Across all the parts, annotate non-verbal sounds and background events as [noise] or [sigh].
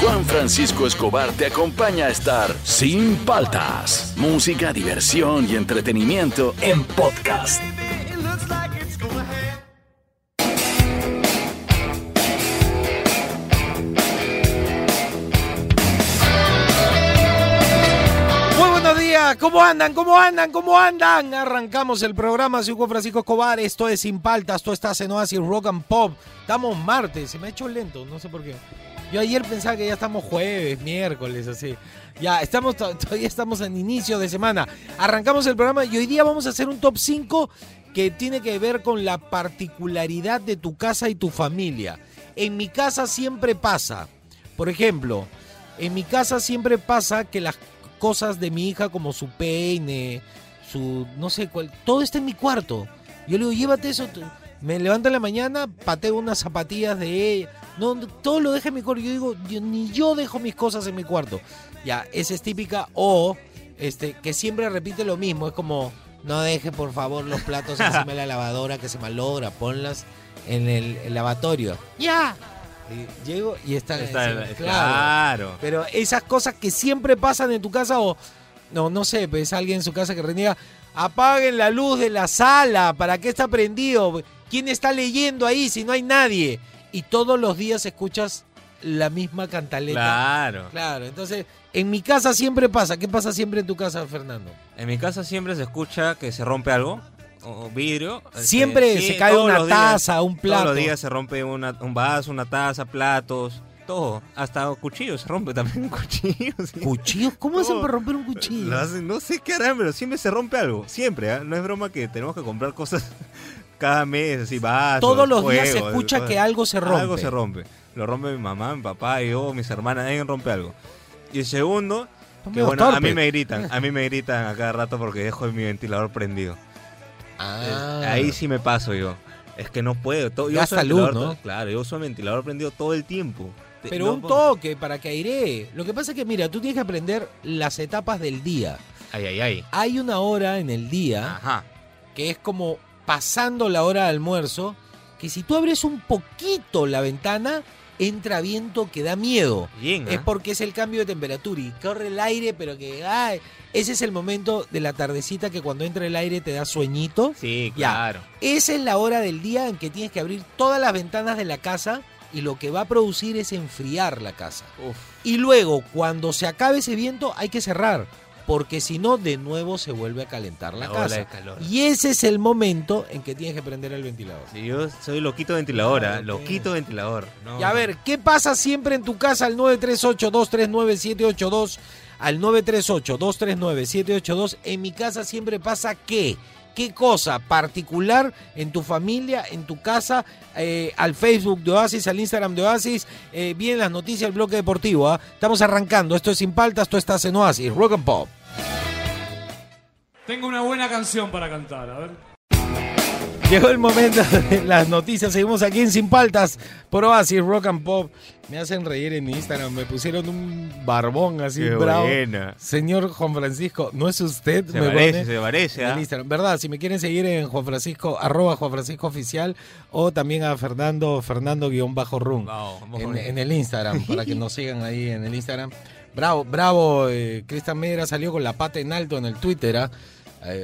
Juan Francisco Escobar te acompaña a estar sin paltas. Música, diversión y entretenimiento en podcast. Muy buenos días, ¿cómo andan? ¿Cómo andan? ¿Cómo andan? Arrancamos el programa, soy Juan Francisco Escobar, esto es Sin Paltas, esto está en Oasis Rock and Pop. Estamos martes, se me ha hecho lento, no sé por qué. Yo ayer pensaba que ya estamos jueves, miércoles, así. Ya, estamos, to- todavía estamos en inicio de semana. Arrancamos el programa y hoy día vamos a hacer un top 5 que tiene que ver con la particularidad de tu casa y tu familia. En mi casa siempre pasa, por ejemplo, en mi casa siempre pasa que las cosas de mi hija como su peine, su no sé cuál, todo está en mi cuarto. Yo le digo, llévate eso. tú". Me levanto en la mañana, pateo unas zapatillas de ella. No, no, todo lo deja en mi cuarto. Yo digo, yo- ni yo dejo mis cosas en mi cuarto. Ya, esa es típica. O este, que siempre repite lo mismo. Es como, no deje por favor los platos [laughs] encima de la lavadora que se malogra. Ponlas en el, el lavatorio. Ya. Y llego y está, Está- sí, claro. Pero esas cosas que siempre pasan en tu casa o no, no sé, pues alguien en su casa que reniega, apaguen la luz de la sala, ¿para qué está prendido? ¿Quién está leyendo ahí si no hay nadie? Y todos los días escuchas la misma cantaleta. Claro. Claro, entonces en mi casa siempre pasa. ¿Qué pasa siempre en tu casa, Fernando? En mi casa siempre se escucha que se rompe algo, o vidrio. este, Siempre se cae todos una días. taza, un plato. Todos los días se rompe una- un vaso, una taza, platos, todo. Hasta cuchillos se rompe también [laughs] cuchillos. sí. ¿Cuchillos? ¿Cómo hacen para romper un cuchillo? Hacen- no sé qué harán, pero siempre se rompe algo. Siempre, ¿ah? No es broma que tenemos que comprar cosas cada mes, así vasos, Todos los días se juegos, escucha cosas. que algo se rompe. Algo se rompe. Lo rompe mi mamá, mi papá, yo, mis hermanas, alguien rompe algo. Y el segundo, que bueno, a mí me gritan, [laughs] a mí me gritan a cada rato porque dejo mi ventilador prendido. Ah. Eh, Ahí sí me paso yo. Es que no puedo. todo- yo uso ventilador ¿no? Claro, yo uso el ventilador prendido todo el tiempo. Pero no un toque para que airee. Lo que pasa es que, mira, tú tienes que aprender las etapas del día. Ay, ay, ay. Hay una hora en el día Ajá. que es como pasando la hora de almuerzo, que si tú abres un poquito la ventana, entra viento que da miedo. Bien, Es ¿ah? porque es el cambio de temperatura y corre el aire, pero que... Ay, ese es el momento de la tardecita que cuando entra el aire te da sueñito. Sí, Ya. claro. Esa es la hora del día en que tienes que abrir todas las ventanas de la casa y lo que va a producir es enfriar la casa. Uf. Y luego, cuando se acabe ese viento, hay que cerrar, porque si no, de nuevo se vuelve a calentar la, casa. de calor. Y ese es el momento en que tienes que prender el ventilador. Sí, yo soy loquito ventilador, ¿ah? Loquito ventilador. No, Y a ver, ¿qué pasa siempre en tu casa al 938-239-782? Al 938-239-782. En mi casa siempre pasa qué? ¿Qué cosa particular en tu familia, en tu casa, eh, al Facebook de Oasis, al Instagram de Oasis? Eh, bien las noticias del bloque deportivo. ¿ah? Estamos arrancando. Esto es Sin Paltas, esto estás en Oasis. Rock and Pop. Tengo una buena canción para cantar, a ver. Llegó el momento [laughs] de las noticias. Seguimos aquí en Sin Paltas por Oasis Rock and Pop. Me hacen reír en Instagram. Me pusieron un barbón así Qué bravo. buena. Señor Juan Francisco, ¿no es usted? Se Me parece, pone se parece, en ¿ah? Instagram. ¿Verdad? Si me quieren seguir en Juan Francisco, arroba Juan Francisco Oficial o también a Fernando, Fernando guion bajo run. Vamos, vamos En, en el Instagram, para que nos sigan ahí en el Instagram. Bravo, bravo, eh, Cristian Medra salió con la pata en alto en el Twitter, ¿ah? Eh,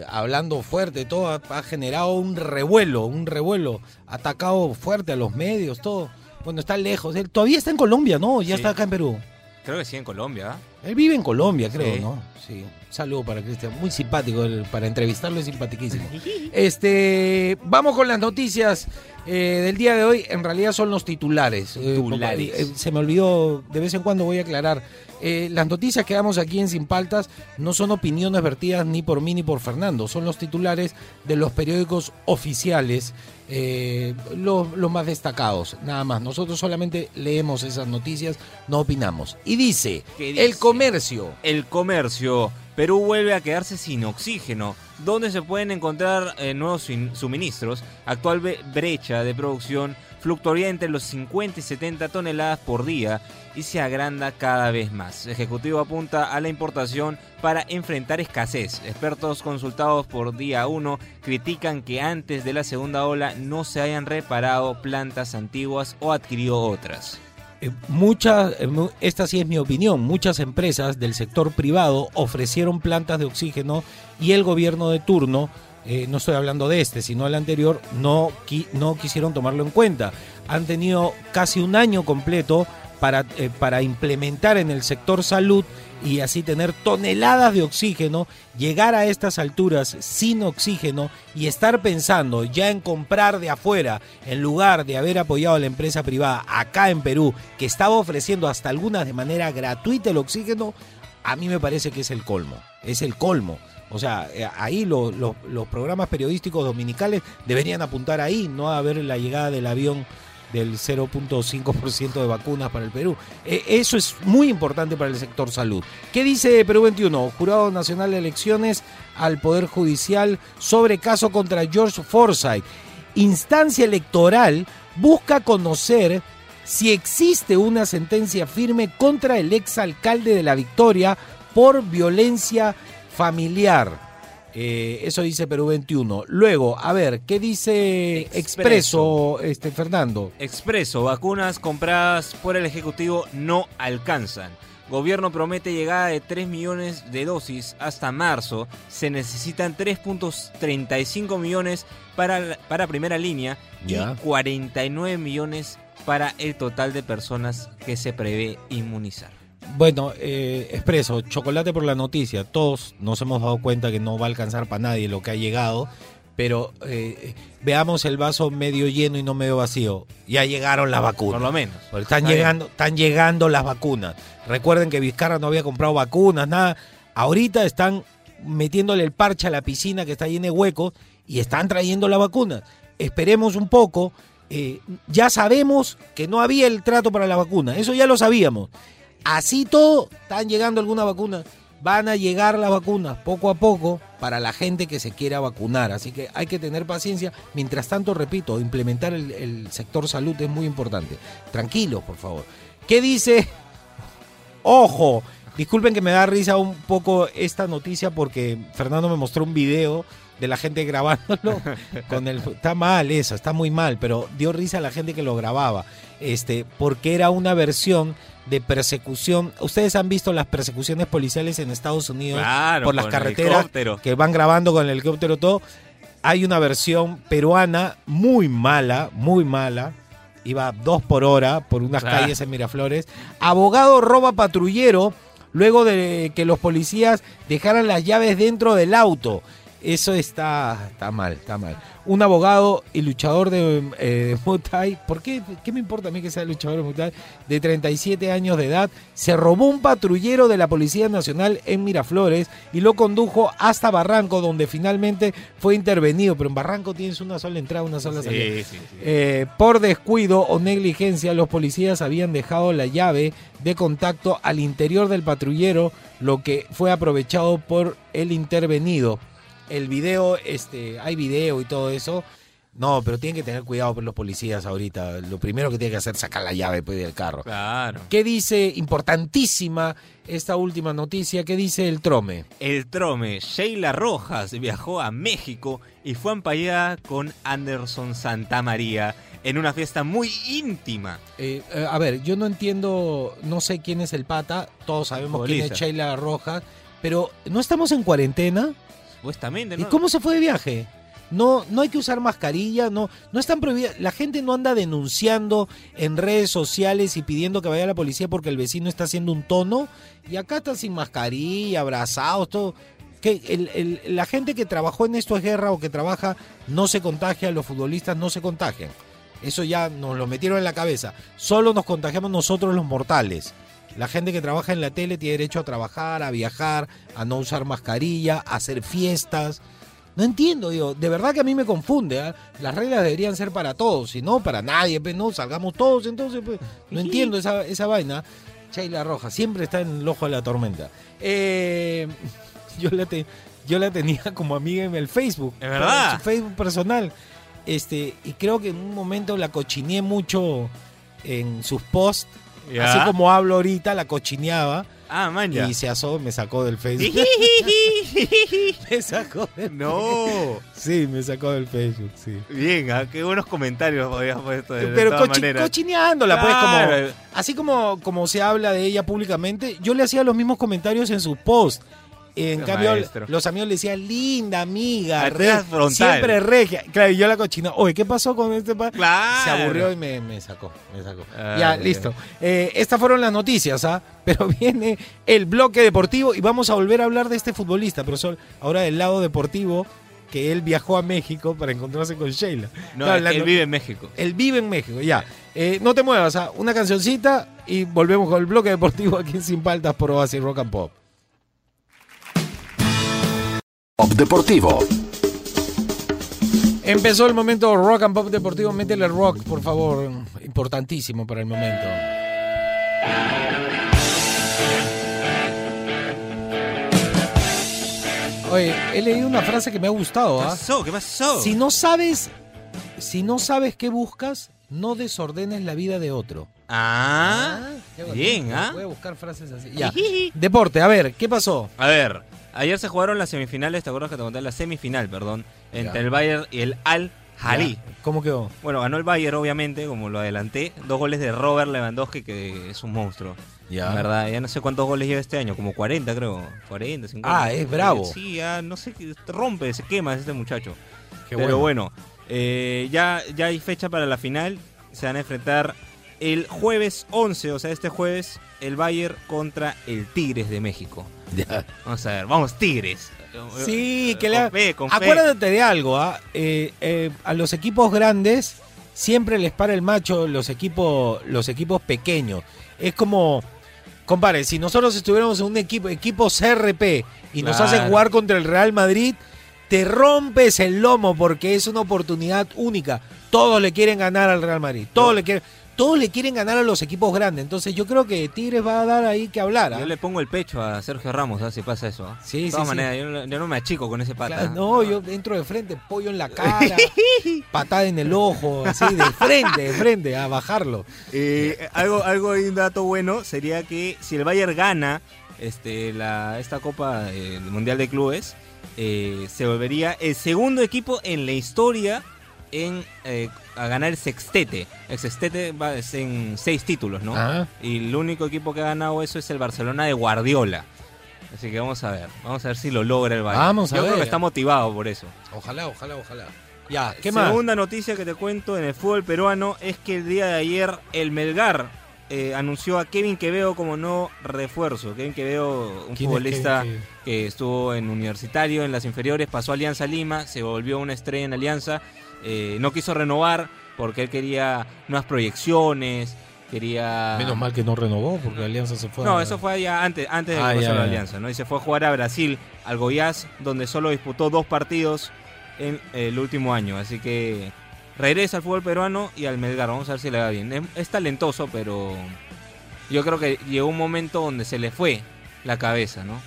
hablando fuerte, todo ha, ha generado un revuelo, un revuelo, ha atacado fuerte a los medios, todo. Bueno, está lejos, él todavía está en Colombia, ¿no? Ya Sí. está acá en Perú. Creo que sí, en Colombia. ¿ah? Él vive en Colombia, creo, Sí. ¿no? Sí. Saludo para Cristian. Muy simpático. él, para entrevistarlo es simpaticísimo. [laughs] Este, vamos con las noticias. eh, del día de hoy en realidad son los titulares. Eh, Titulares. eh, se me olvidó, de vez en cuando voy a aclarar. Eh, las noticias que damos aquí en Sin Paltas no son opiniones vertidas ni por mí ni por Fernando, son los titulares de los periódicos oficiales, eh, los, los más destacados, nada más. Nosotros solamente leemos esas noticias, no opinamos. Y dice, el comercio. El comercio. Perú vuelve a quedarse sin oxígeno. ¿Dónde se pueden encontrar eh, nuevos suministros? Actual brecha de producción fluctuaría entre los 50 y 70 toneladas por día y se agranda cada vez más. El Ejecutivo apunta a la importación para enfrentar escasez. Expertos consultados por día 1 critican que antes de la segunda ola no se hayan reparado plantas antiguas o adquirido otras. Eh, Muchas, eh, esta sí es mi opinión, muchas empresas del sector privado ofrecieron plantas de oxígeno y el gobierno de turno, eh, no estoy hablando de este, sino el anterior, no, no quisieron tomarlo en cuenta. Han tenido casi un año completo para, eh, para implementar en el sector salud y así tener toneladas de oxígeno, llegar a estas alturas sin oxígeno y estar pensando ya en comprar de afuera en lugar de haber apoyado a la empresa privada acá en Perú, que estaba ofreciendo hasta algunas de manera gratuita el oxígeno, a mí me parece que es el colmo, es el colmo. O sea, eh, ahí lo- lo- los programas periodísticos dominicales deberían apuntar ahí, no a ver la llegada del avión del 0.5% de vacunas para el Perú. Eh, eso es muy importante para el sector salud. ¿Qué dice Perú 21? Jurado Nacional de Elecciones al Poder Judicial sobre caso contra George Forsyth. Instancia electoral busca conocer si existe una sentencia firme contra el exalcalde de la Victoria por violencia familiar. Eh, eso dice Perú 21. Luego, a ver, ¿qué dice Expreso. Expreso, este, Fernando? Expreso, vacunas compradas por el Ejecutivo no alcanzan. Gobierno promete llegada de 3 millones de dosis hasta marzo. Se necesitan 3.35 millones para, para primera línea Ya. y 49 millones para el total de personas que se prevé inmunizar. Bueno, eh, Expreso, chocolate por la noticia. Todos nos hemos dado cuenta que no va a alcanzar para nadie lo que ha llegado, pero eh, veamos el vaso medio lleno y no medio vacío. Ya llegaron las vacunas. Por lo menos. Porque Están Está bien. llegando, están llegando las vacunas. Recuerden que Vizcarra no había comprado vacunas, nada. Ahorita están metiéndole el parche a la piscina que está llena de huecos y están trayendo la vacuna. Esperemos un poco. eh, ya sabemos que no había el trato para la vacuna. Eso ya lo sabíamos. Así todo, están llegando algunas vacunas. Van a llegar las vacunas poco a poco para la gente que se quiera vacunar. Así que hay que tener paciencia. Mientras tanto, repito, implementar el, el sector salud es muy importante. Tranquilos, por favor. ¿Qué dice? [laughs] Ojo, disculpen que me da risa un poco esta noticia porque Fernando me mostró un video de la gente grabándolo [laughs] con el está mal eso, está muy mal, pero dio risa a la gente que lo grababa. Este, porque era una versión de persecución. Ustedes han visto las persecuciones policiales en Estados Unidos Claro, por las carreteras que van grabando con el helicóptero todo. Hay una versión peruana muy mala, muy mala. Iba dos por hora por unas Ah. calles en Miraflores. Abogado roba patrullero luego de que los policías dejaran las llaves dentro del auto. Eso está, está mal, está mal. Un abogado y luchador de eh, [laughs] Muay Thai, ¿por qué? ¿Qué me importa a mí que sea luchador de Muay Thai? De 37 años de edad, se robó un patrullero de la Policía Nacional en Miraflores y lo condujo hasta Barranco, donde finalmente fue intervenido. Pero en Barranco tienes una sola entrada, una sola salida. Sí, sí, sí. Eh, por descuido o negligencia, los policías habían dejado la llave de contacto al interior del patrullero, lo que fue aprovechado por el intervenido. El video, este, hay video y todo eso. No, pero tienen que tener cuidado por los policías ahorita. Lo primero que tienen que hacer es sacar la llave pues, del carro. Claro. ¿Qué dice, importantísima esta última noticia, qué dice el trome? El trome, Sheila Rojas viajó a México y fue empañada con Anderson Santamaría en una fiesta muy íntima. Eh, eh, a ver, yo no entiendo, no sé quién es el pata, todos sabemos quién es. Sheila Rojas, pero ¿no estamos en cuarentena? Supuestamente, ¿Y ¿no? cómo se fue de viaje? No, no hay que usar mascarilla, no, no están prohibidas. La gente no anda denunciando en redes sociales y pidiendo que vaya la policía porque el vecino está haciendo un tono. Y acá están sin mascarilla, abrazados, todo. Que el- el- la gente que trabajó en esto es guerra o que trabaja no se contagia, los futbolistas no se contagian. Eso ya nos lo metieron en la cabeza. Solo nos contagiamos nosotros los mortales. La gente que trabaja en la tele tiene derecho a trabajar, a viajar, a no usar mascarilla, a hacer fiestas. No entiendo, digo, de verdad que a mí me confunde. ¿ah? Las reglas deberían ser para todos, si no para nadie, pues no, salgamos todos entonces, pues. No entiendo esa, esa vaina. Sheila Roja, siempre está en el ojo de la tormenta. Eh, [laughs] yo, la te- yo la tenía como amiga en el Facebook. ¿Es verdad? En su Facebook personal. Este, y creo que en un momento la cochineé mucho en sus posts. Ya. Así como hablo ahorita, la cochineaba. Ah, man, ya. Y se asó, me sacó del [laughs] Facebook. [laughs] me sacó del no. Sí, me sacó del Facebook, sí. Bien, ah, qué buenos comentarios habías puesto de, de Pero todas cochi- maneras. cochineándola, pues, Claro. como. Así como, como se habla de ella públicamente, yo le hacía los mismos comentarios en sus posts. En Qué cambio, maestro. los amigos le decían, linda amiga, re- siempre regia. Claro, y yo la cochina, oye, ¿qué pasó con este pa-?" Claro. Se aburrió y me, me sacó, me sacó. Ah, ya, listo. Eh, estas fueron las noticias, ¿ah? Pero [laughs] viene el bloque deportivo y vamos a volver a hablar de este futbolista, pero ahora del lado deportivo, que él viajó a México para encontrarse con Sheila. No, Claro, la él vive en México. él vive en México, ya. Eh, no te muevas, ¿ah? una cancioncita y volvemos con el bloque deportivo aquí en Sin Paltas por Oasis Rock and Pop. Pop Deportivo. Empezó el momento Rock and Pop deportivo, métele rock, por favor, importantísimo para el momento. Oye, he leído una frase que me ha gustado, ¿Qué ¿ah? pasó? ¿Qué pasó? Si no sabes, si no sabes qué buscas, no desordenes la vida de otro. Ah, qué bonito. bien, ¿ah? Voy a buscar frases así. Ya. [laughs] Deporte, a ver, ¿qué pasó? A ver, ayer se jugaron las semifinales, ¿te acuerdas que te conté? La semifinal, perdón, entre Ya. el Bayern y el Al Jalí. ¿Cómo quedó? Bueno, ganó el Bayern, obviamente, como lo adelanté. Dos goles de Robert Lewandowski, que es un monstruo. Ya. Verdad, ya no sé cuántos goles lleva este año, como 40 creo. 40, 50. Ah, es bravo. Sí, ya no sé, rompe, se quema este muchacho. Qué Pero bueno, eh, ya, ya hay fecha para la final. Se van a enfrentar el jueves 11, o sea, este jueves, el Bayern contra el Tigres de México. [laughs] Ya. Vamos a ver, vamos Tigres. Sí, que fe, fe. Acuérdate de algo, ¿ah? Eh, eh, a los equipos grandes siempre les para el macho los equipos, los equipos pequeños. Es como, compadre, si nosotros estuviéramos en un equipo, equipo CRP y nos hacen jugar contra el Real Madrid, te rompes el lomo porque es una oportunidad única. Todos le quieren ganar al Real Madrid, todos le quieren, todos le quieren ganar a los equipos grandes. Entonces yo creo que Tigres va a dar ahí que hablar. ¿ah? Yo le pongo el pecho a Sergio Ramos, ¿ah? si pasa eso. ¿ah? Sí, de todas sí, sí. maneras, yo, no- yo no me achico con ese pata. Claro, no, yo entro de frente, pollo en la [laughs] cara, patada en el ojo, así, de frente, de frente, a bajarlo. Eh, algo, algo un dato bueno sería que si el Bayern gana este, la, esta Copa eh, del Mundial de Clubes, eh, se volvería el segundo equipo en la historia en eh, a ganar el sextete. El sextete va es en seis títulos, ¿no? Ajá. Y el único equipo que ha ganado eso es el Barcelona de Guardiola. Así que vamos a ver, vamos a ver si lo logra el Bayern. Vamos a Yo creo que está motivado por eso. Ojalá, ojalá, ojalá. Ya, ¿qué más? Segunda noticia que te cuento en el fútbol peruano es que el día de ayer el Melgar eh, anunció a Kevin Quevedo como no refuerzo. Kevin Quevedo, un ¿Quién es futbolista Kevin que estuvo en universitario, en las inferiores, pasó a Alianza Lima, se volvió una estrella en Alianza, eh, no quiso renovar porque él quería nuevas proyecciones, quería... Menos mal que no renovó porque Alianza se fue. No, a- eso fue ya antes, antes de que Ah, pasara ya, la. Alianza, ¿no? Y se fue a jugar a Brasil, al Goiás, donde solo disputó dos partidos en el último año. Así que regresa al fútbol peruano y al Melgar. Vamos a ver si le va bien. Es, es talentoso, pero yo creo que llegó un momento donde se le fue la cabeza, ¿no?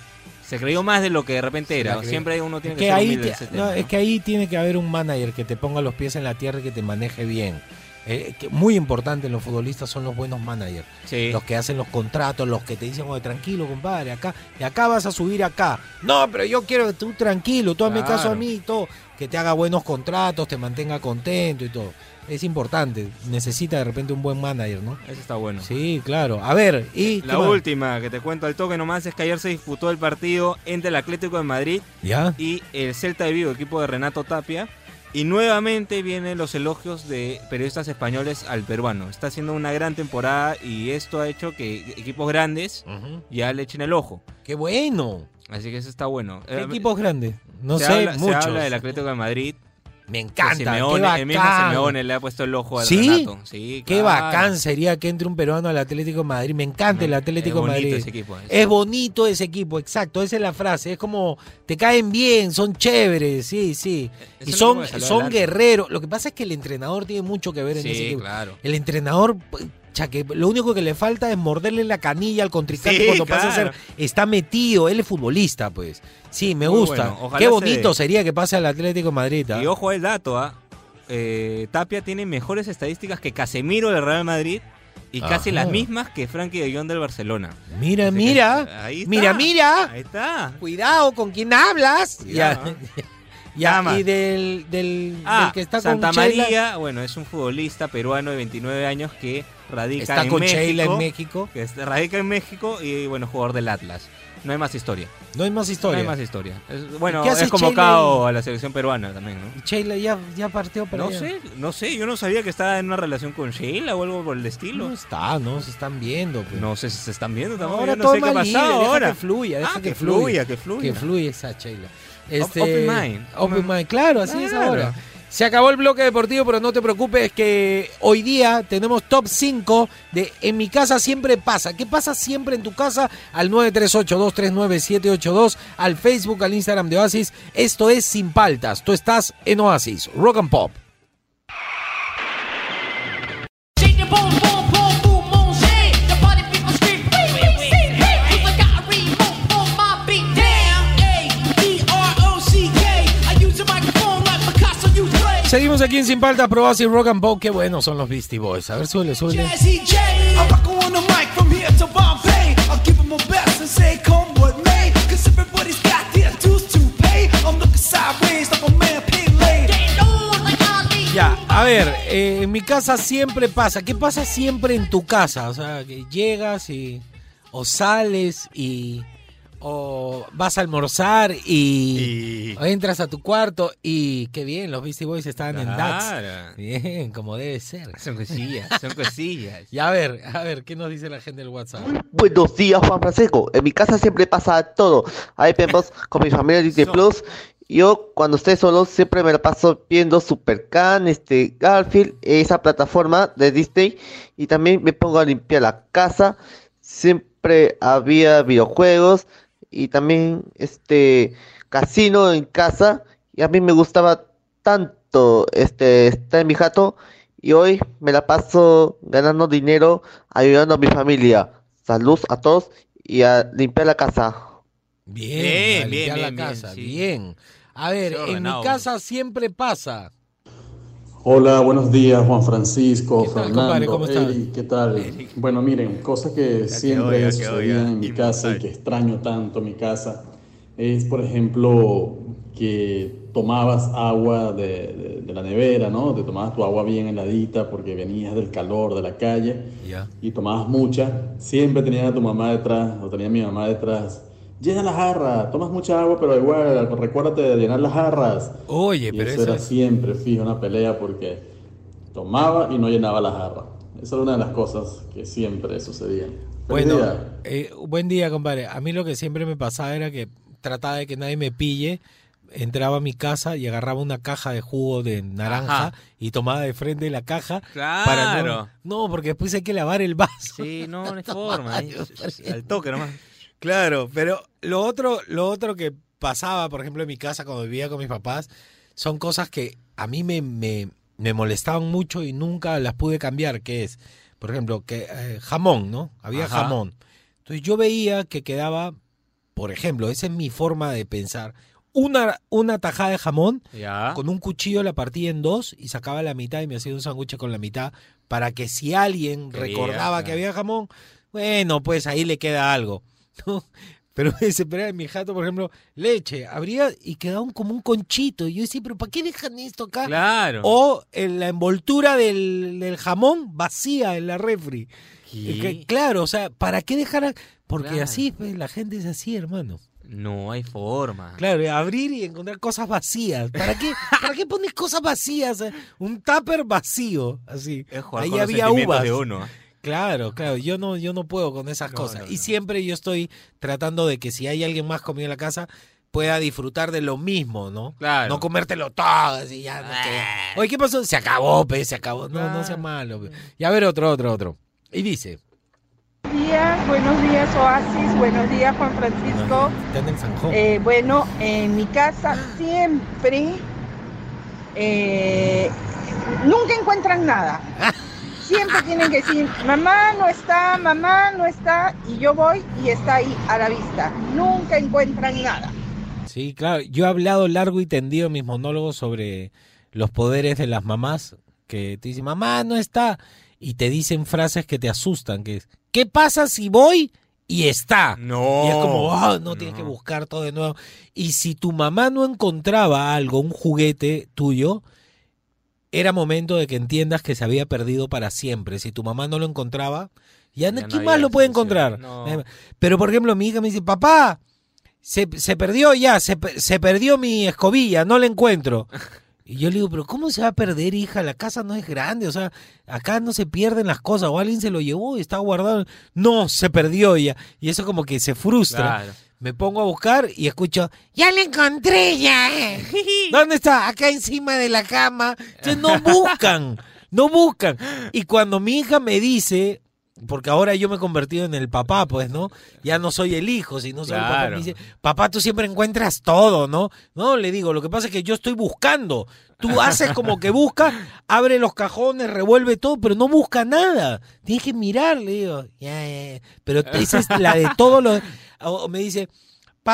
Se creyó más de lo que de repente era. Siempre uno tiene Es que, que, ser ahí, humilde no, tema, es ¿no? que ahí tiene que haber un manager que te ponga los pies en la tierra y que te maneje bien. Eh, que muy importante en los futbolistas son los buenos managers. Sí. Los que hacen los contratos, los que te dicen, oye, tranquilo, compadre, acá, y acá vas a subir acá. No, pero yo quiero que tú tranquilo, tú hazme Claro. caso a mí y todo. Que te haga buenos contratos, te mantenga contento y todo. Es importante. Necesita de repente un buen manager, ¿no? Ese está bueno. Sí, claro. A ver, y. La última que te cuento al toque nomás es que ayer se disputó el partido entre el Atlético de Madrid ¿Ya? y el Celta de Vigo, equipo de Renato Tapia. Y nuevamente vienen los elogios de periodistas españoles al peruano. Está haciendo una gran temporada y esto ha hecho que equipos grandes ya le echen el ojo. ¡Qué bueno! Así que eso está bueno. ¿Qué Eh, equipos grandes? No se sé, habla, se habla del Atlético de Madrid, Me encanta. Simeone, qué el mismo. Simeone le ha puesto el ojo al ¿Sí? Renato. Sí, Qué claro. bacán sería que entre un peruano al Atlético de Madrid. Me encanta el Es Atlético de bonito Madrid. ese equipo, es. Es bonito ese equipo, exacto. Esa es la frase. Es como te caen bien, son chéveres, sí, sí. Es Y son, son guerreros. Lo que pasa es que el entrenador tiene mucho que ver en ese equipo. claro. El entrenador, cha, que lo único que le falta es morderle la canilla al contrincante Sí, cuando pasa a ser. claro. Está metido, él es futbolista, pues. Sí, me Muy gusta. bueno. Qué bonito sería que pase al Atlético de Madrid. ¿ah? Y ojo al dato, ¿ah? Eh, Tapia tiene mejores estadísticas que Casemiro del Real Madrid y casi las mismas que Frankie de Jong del Barcelona. Mira, Así mira. ahí está. Mira, mira. Ahí está. Cuidado con quién hablas. Cuidado, [laughs] Ya. y del, del, Ah, del que está Santa con María, bueno, es un futbolista peruano de 29 años que radica está en con México. Sheila en México. Que es- radica en México y, bueno, jugador del Atlas. No hay más historia. No hay más No historia. hay más historia. Es- bueno, ¿Qué hace es convocado Sheila a la selección peruana también, ¿no? Sheila ya, ya partió para No allá. sé, no sé, yo no sabía que estaba en una relación con Sheila o algo por el estilo. No está, no, se están viendo. pues. No sé si se están viendo tampoco. ahora yo no sé qué ha libre, pasado deja ahora. que fluya, deja Ah, que, que fluya, que fluya. Que fluya esa Sheila. Este, open mind. Open mind, claro, así es Claro. ahora. Se acabó el bloque deportivo, pero no te preocupes que hoy día tenemos top 5 de En mi casa siempre pasa. ¿Qué pasa siempre en tu casa? Al 938-239-782, al Facebook, al Instagram de Oasis. Esto es Sin Paltas. Tú estás en Oasis. Rock and Pop. Seguimos aquí en Sin Paltas, Pro Oasis Rock and Pop. Qué buenos son los Beastie Boys. A ver, suele, suele. 'em. Ya, a ver, eh, en mi casa siempre pasa. ¿Qué pasa siempre en tu casa? O sea, que llegas y. o sales y. o vas a almorzar y. o entras a tu cuarto y. qué bien, los Beastie Boys estaban en DAX. Claro. Bien, como debe ser. Son cosillas, son cosillas. [laughs] Y a ver, a ver, ¿qué nos dice la gente del WhatsApp? Buenos días, Juan Francisco. En mi casa siempre pasa todo. Ahí vemos [laughs] con mi familia Disney Plus. Yo, cuando estoy solo, siempre me la paso viendo Supercan, este, Garfield, esa plataforma de Disney. Y también me pongo a limpiar la casa. Siempre había videojuegos. Y también, este, casino en casa. Y a mí me gustaba tanto, este, estar en mi jato. Y hoy me la paso ganando dinero, ayudando a mi familia. Salud a todos y a limpiar la casa. Bien, Bien, a bien, limpiar la bien, bien, casa, sí. bien. A ver, en mi casa siempre pasa. Hola, buenos días, Juan Francisco, ¿Qué tal, Fernando, compadre? ¿Cómo estás? Eric, ¿qué tal? Bueno, miren, cosas que siempre ya sucedían quedó, ya. en mi casa y que extraño tanto mi casa es, por ejemplo, que tomabas agua de, de- de la nevera, ¿no? Te tomabas tu agua bien heladita porque venías del calor de la calle Ya. y tomabas mucha. Siempre tenía a tu mamá detrás, o tenía a mi mamá detrás. Llena la jarra, tomas mucha agua, pero igual, recuérdate de llenar las jarras. Oye, Y pero eso eso era es- siempre fijo, una pelea porque tomaba y no llenaba la jarra. Esa era una de las cosas que siempre sucedían. Feliz Bueno, día. eh, buen día, compadre. A mí lo que siempre me pasaba era que trataba de que nadie me pille. Entraba a mi casa y agarraba una caja de jugo de naranja Ajá. y tomaba de frente la caja. Claro. Para no, no, porque después hay que lavar el vaso. Sí, no, no hay [laughs] forma. Al toque nomás. Claro, pero lo otro, lo otro que pasaba, por ejemplo, en mi casa cuando vivía con mis papás, son cosas que a mí me, me, me molestaban mucho y nunca las pude cambiar, que es, por ejemplo, que eh, jamón, ¿no? Había Ajá. jamón. Entonces yo veía que quedaba, por ejemplo, esa es mi forma de pensar, una, una tajada de jamón, Ya. con un cuchillo la partía en dos y sacaba la mitad y me hacía un sándwich con la mitad para que si alguien Quería, recordaba que había jamón, bueno, pues ahí le queda algo. [laughs] ¿no? Pero [laughs] pero en mi jato, por ejemplo, leche, abría y quedaba un- como un conchito. Y yo decía, pero ¿para qué dejan esto acá? Claro. O en la envoltura del, del jamón vacía en la refri. Claro, o sea, ¿para qué dejar? Porque Claro. así, pues, la gente es así, hermano. No hay forma. Claro, abrir y encontrar cosas vacías. ¿Para qué, ¿para qué pones cosas vacías? eh? Un tupper vacío, así. Es Ahí había uvas. de uno. Claro, claro, yo no, yo no puedo con esas No, cosas. no, y siempre yo estoy tratando de que si hay alguien más conmigo en la casa, pueda disfrutar de lo mismo, ¿no? Claro. No comértelo todo, así ya. No queda. Oye, ¿qué pasó? Se acabó, pe, se acabó. No, no sea malo. pe. Y a ver, otro, otro, otro. Y dice. Buenos días, buenos días Oasis, buenos días Juan Francisco. En Sanjón. Eh, bueno, en mi casa siempre, eh, nunca encuentran nada. [laughs] Siempre tienen que decir, mamá no está, mamá no está, y yo voy y está ahí a la vista. Nunca encuentran nada. Sí, claro. Yo he hablado largo y tendido en mis monólogos sobre los poderes de las mamás que te dicen, mamá no está, y te dicen frases que te asustan, que es, ¿qué pasa si voy y está? No. Y es como, "Ah, no tienes que buscar todo de nuevo. Y si tu mamá no encontraba algo, un juguete tuyo, era momento de que entiendas que se había perdido para siempre. Si tu mamá no lo encontraba, ya, no- Ya no ¿quién más lo puede encontrar? No. Eh, Pero, por ejemplo, mi hija me dice, papá, se, se perdió ya, se, se perdió mi escobilla, no la encuentro. Y yo le digo, pero ¿cómo se va a perder, hija? La casa no es grande, o sea, acá no se pierden las cosas, o alguien se lo llevó y está guardado. No, se perdió ya. Y eso como que se frustra. Claro. Me pongo a buscar y escucho, ya la encontré ya. [laughs] ¿Dónde está? Acá encima de la cama. Entonces no buscan, no buscan. Y cuando mi hija me dice, porque ahora yo me he convertido en el papá, pues, ¿no? Ya no soy el hijo, sino soy el papá. Me dice, papá, tú siempre encuentras todo, ¿no? No, le digo, lo que pasa es que yo estoy buscando. Tú [laughs] haces como que busca, abre los cajones, revuelve todo, pero no busca nada. Tienes que mirar, le digo. Ya, ya, ya. Pero esa es la de todos los... O me dice,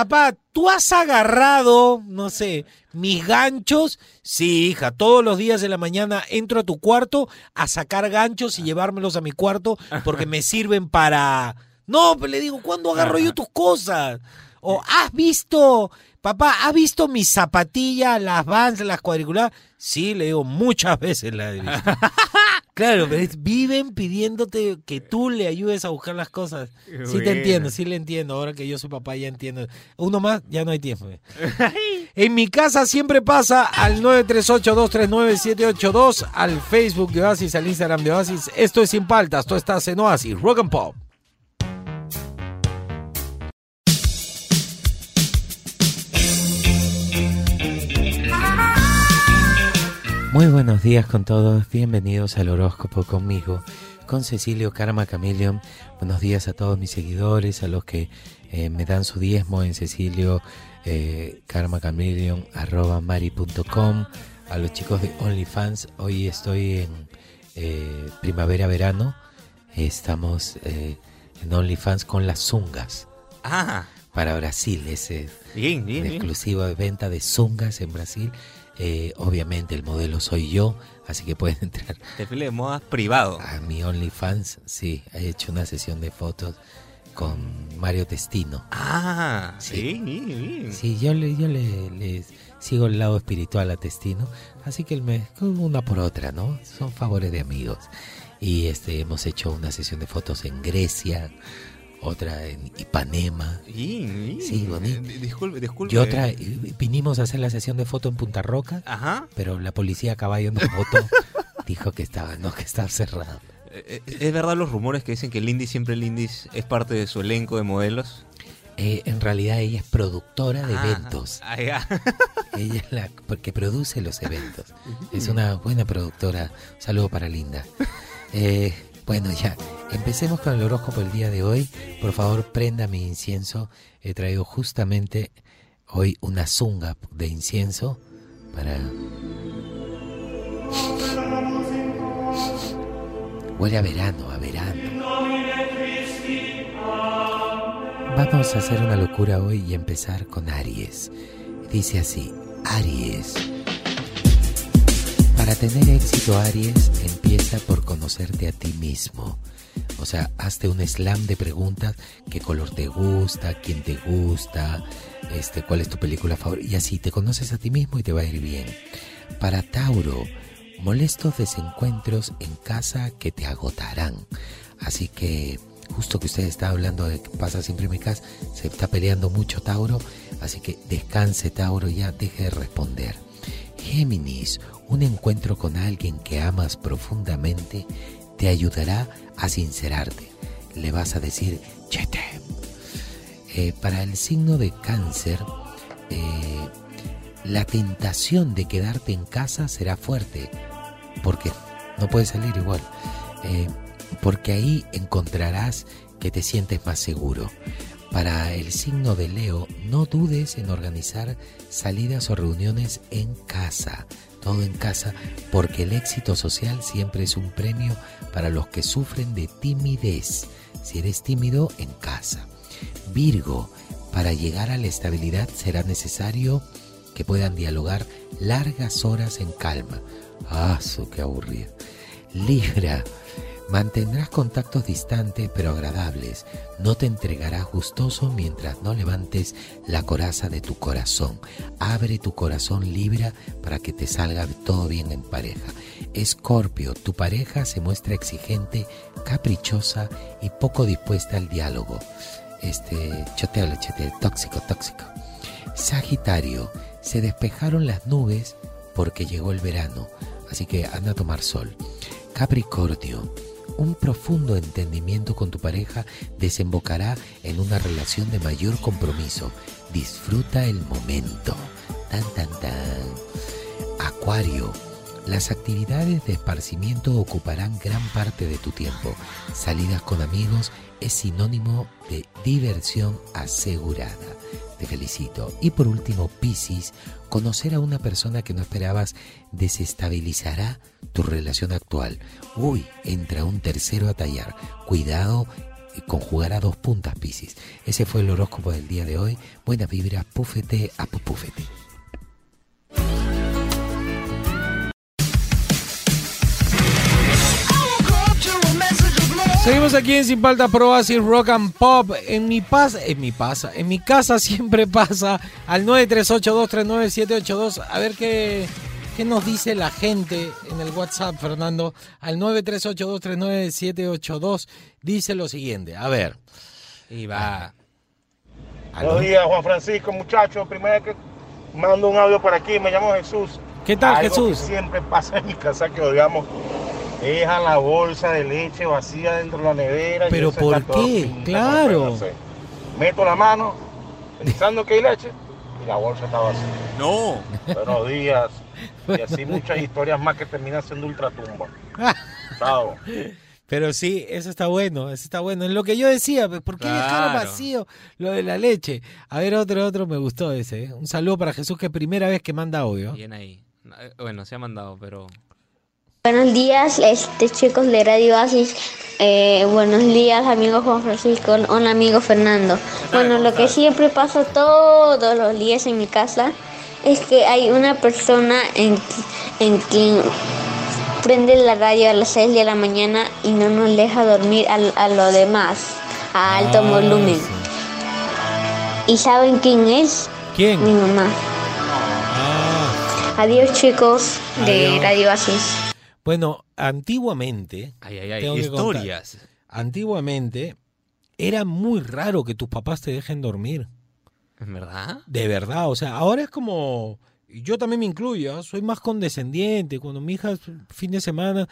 papá, ¿tú has agarrado, no sé, mis ganchos? Sí, hija, todos los días de la mañana entro a tu cuarto a sacar ganchos y llevármelos a mi cuarto porque me [laughs] sirven para... No, pero le digo, ¿cuándo agarro yo tus cosas? O, ¿has visto, papá, has visto mis zapatillas, las Vans, las cuadriculadas? Sí, le digo, muchas veces la he visto. [laughs] Claro, pero es- viven pidiéndote que tú le ayudes a buscar las cosas. Sí te Bueno. entiendo, sí le entiendo. Ahora que yo soy papá ya entiendo. Uno más, ya no hay tiempo. [laughs] en mi casa siempre pasa al 938-239-782, al Facebook de Oasis, al Instagram de Oasis. Esto es Sin Paltas, tú estás en Oasis, Rock and Pop. Muy buenos días con todos, bienvenidos al horóscopo conmigo, con Cecilio Karma Chameleon. Buenos días a todos mis seguidores, a los que eh, me dan su diezmo en Cecilio eh, mari.com, a los chicos de OnlyFans. Hoy estoy en eh, primavera-verano, estamos eh, en OnlyFans con las zungas Ah, para Brasil, ese bien, bien, un bien. venta de zungas en Brasil. Eh, obviamente el modelo soy yo, así que pueden [laughs] entrar Desfile de moda privado. a mi OnlyFans. Sí, he hecho una sesión de fotos con Mario Testino. Ah, Sí. sí. Sí, yo le, yo le, le sigo el lado espiritual a Testino, así que él me una por otra, ¿no? Son favores de amigos. Y este hemos hecho una sesión de fotos en Grecia, otra en Ipanema. Sí, bonito. Eh, Disculpe, disculpe. Y otra, y vinimos a hacer la sesión de foto en Punta Roca. Ajá. Pero la policía a caballo no votó. Dijo que estaba, no, que estaba cerrado. Eh, eh, ¿Es verdad los rumores que dicen que Lindy siempre Lindy es parte de su elenco de modelos? Eh, en realidad ella es productora de Ah, eventos. ah, ya. [laughs] Ella es la porque produce los eventos. [laughs] Es una buena productora. Un saludo para Linda. [laughs] Eh, bueno, ya. Empecemos con el horóscopo el día de hoy. Por favor, prenda mi incienso. He traído justamente hoy una zunga de incienso para... Huele a verano, a verano. Vamos a hacer una locura hoy y empezar con Aries. Dice así, Aries. Para tener éxito, Aries, empieza por conocerte a ti mismo. O sea, hazte un slam de preguntas, qué color te gusta, quién te gusta, este, cuál es tu película favorita, y así te conoces a ti mismo y te va a ir bien. Para Tauro, molestos desencuentros en casa que te agotarán. Así que, justo que usted está hablando de que pasa siempre en mi casa, se está peleando mucho Tauro, así que descanse Tauro, ya deje de responder. Géminis, un encuentro con alguien que amas profundamente te ayudará a sincerarte. Le vas a decir, "Je t'aime". Eh, para el signo de cáncer, eh, la tentación de quedarte en casa será fuerte, porque no puedes salir igual, Eh, porque ahí encontrarás que te sientes más seguro. Para el signo de Leo, no dudes en organizar salidas o reuniones en casa, todo en casa, porque el éxito social siempre es un premio para los que sufren de timidez. Si eres tímido, en casa. Virgo, para llegar a la estabilidad será necesario que puedan dialogar largas horas en calma. Ah, qué aburrido. Libra, mantendrás contactos distantes pero agradables. No te entregarás gustoso mientras no levantes la coraza de tu corazón. Abre tu corazón Libra para que te salga todo bien en pareja. Escorpio, tu pareja se muestra exigente, caprichosa y poco dispuesta al diálogo. Este, choteo, choteo, tóxico, tóxico. Sagitario, se despejaron las nubes porque llegó el verano, así que anda a tomar sol. Capricornio, un profundo entendimiento con tu pareja desembocará en una relación de mayor compromiso. Disfruta el momento. Tan, tan, tan. Acuario, las actividades de esparcimiento ocuparán gran parte de tu tiempo. Salidas con amigos es sinónimo de diversión asegurada. Te felicito. Y por último, Piscis, conocer a una persona que no esperabas desestabilizará tu relación actual. Uy, entra un tercero a tallar. Cuidado eh, con jugar a dos puntas, Piscis. Ese fue el horóscopo del día de hoy. Buena vibra, púfete a. Seguimos aquí en Sin Falta Pro Así Rock and Pop. En mi pasa, en mi pasa, en mi casa [laughs] siempre pasa al 938239782. A ver qué, qué nos dice la gente en el WhatsApp, Fernando. Al 938239782 dice lo siguiente. A ver. Y va. Buenos días, Juan Francisco, muchachos. Primera vez que mando un audio por aquí, me llamo Jesús. ¿Qué tal, Algo Jesús? Que siempre pasa en mi casa que odiamos. Dejan la bolsa de leche vacía dentro de la nevera. y ¿Pero por qué? pinta, Claro. no sé. Meto la mano pensando que hay leche y la bolsa está vacía. No. Buenos días. [laughs] Y así muchas historias más que terminan siendo ultratumba. [laughs] Chao. Pero sí, eso está bueno, eso está bueno. Es lo que yo decía, pues, ¿por qué dejaron Claro. vacío lo de la leche? A ver, otro, otro me gustó ese. ¿eh? Un saludo para Jesús, que primera vez que manda audio. Bien ahí. Eh, Bueno, se ha mandado, pero. Buenos días, este chicos de Radio Asis. Eh, buenos días, amigo Juan Francisco. Hola, amigo Fernando. Bueno, lo que siempre pasa todos los días en mi casa es que hay una persona en, en quien prende la radio a las 6 de la mañana y no nos deja dormir al- a, lo demás, a alto Ah, volumen. ¿Y saben quién es? ¿Quién? Mi mamá. Adiós, chicos de Adiós. Radio Asis. Bueno, antiguamente. Ay, ay, ay. tengo que contar, Historias. antiguamente era muy raro que tus papás te dejen dormir. ¿En verdad? De verdad, o sea, ahora es como. Yo también me incluyo, ¿ah? soy más condescendiente. Cuando mi hija, fin de semana,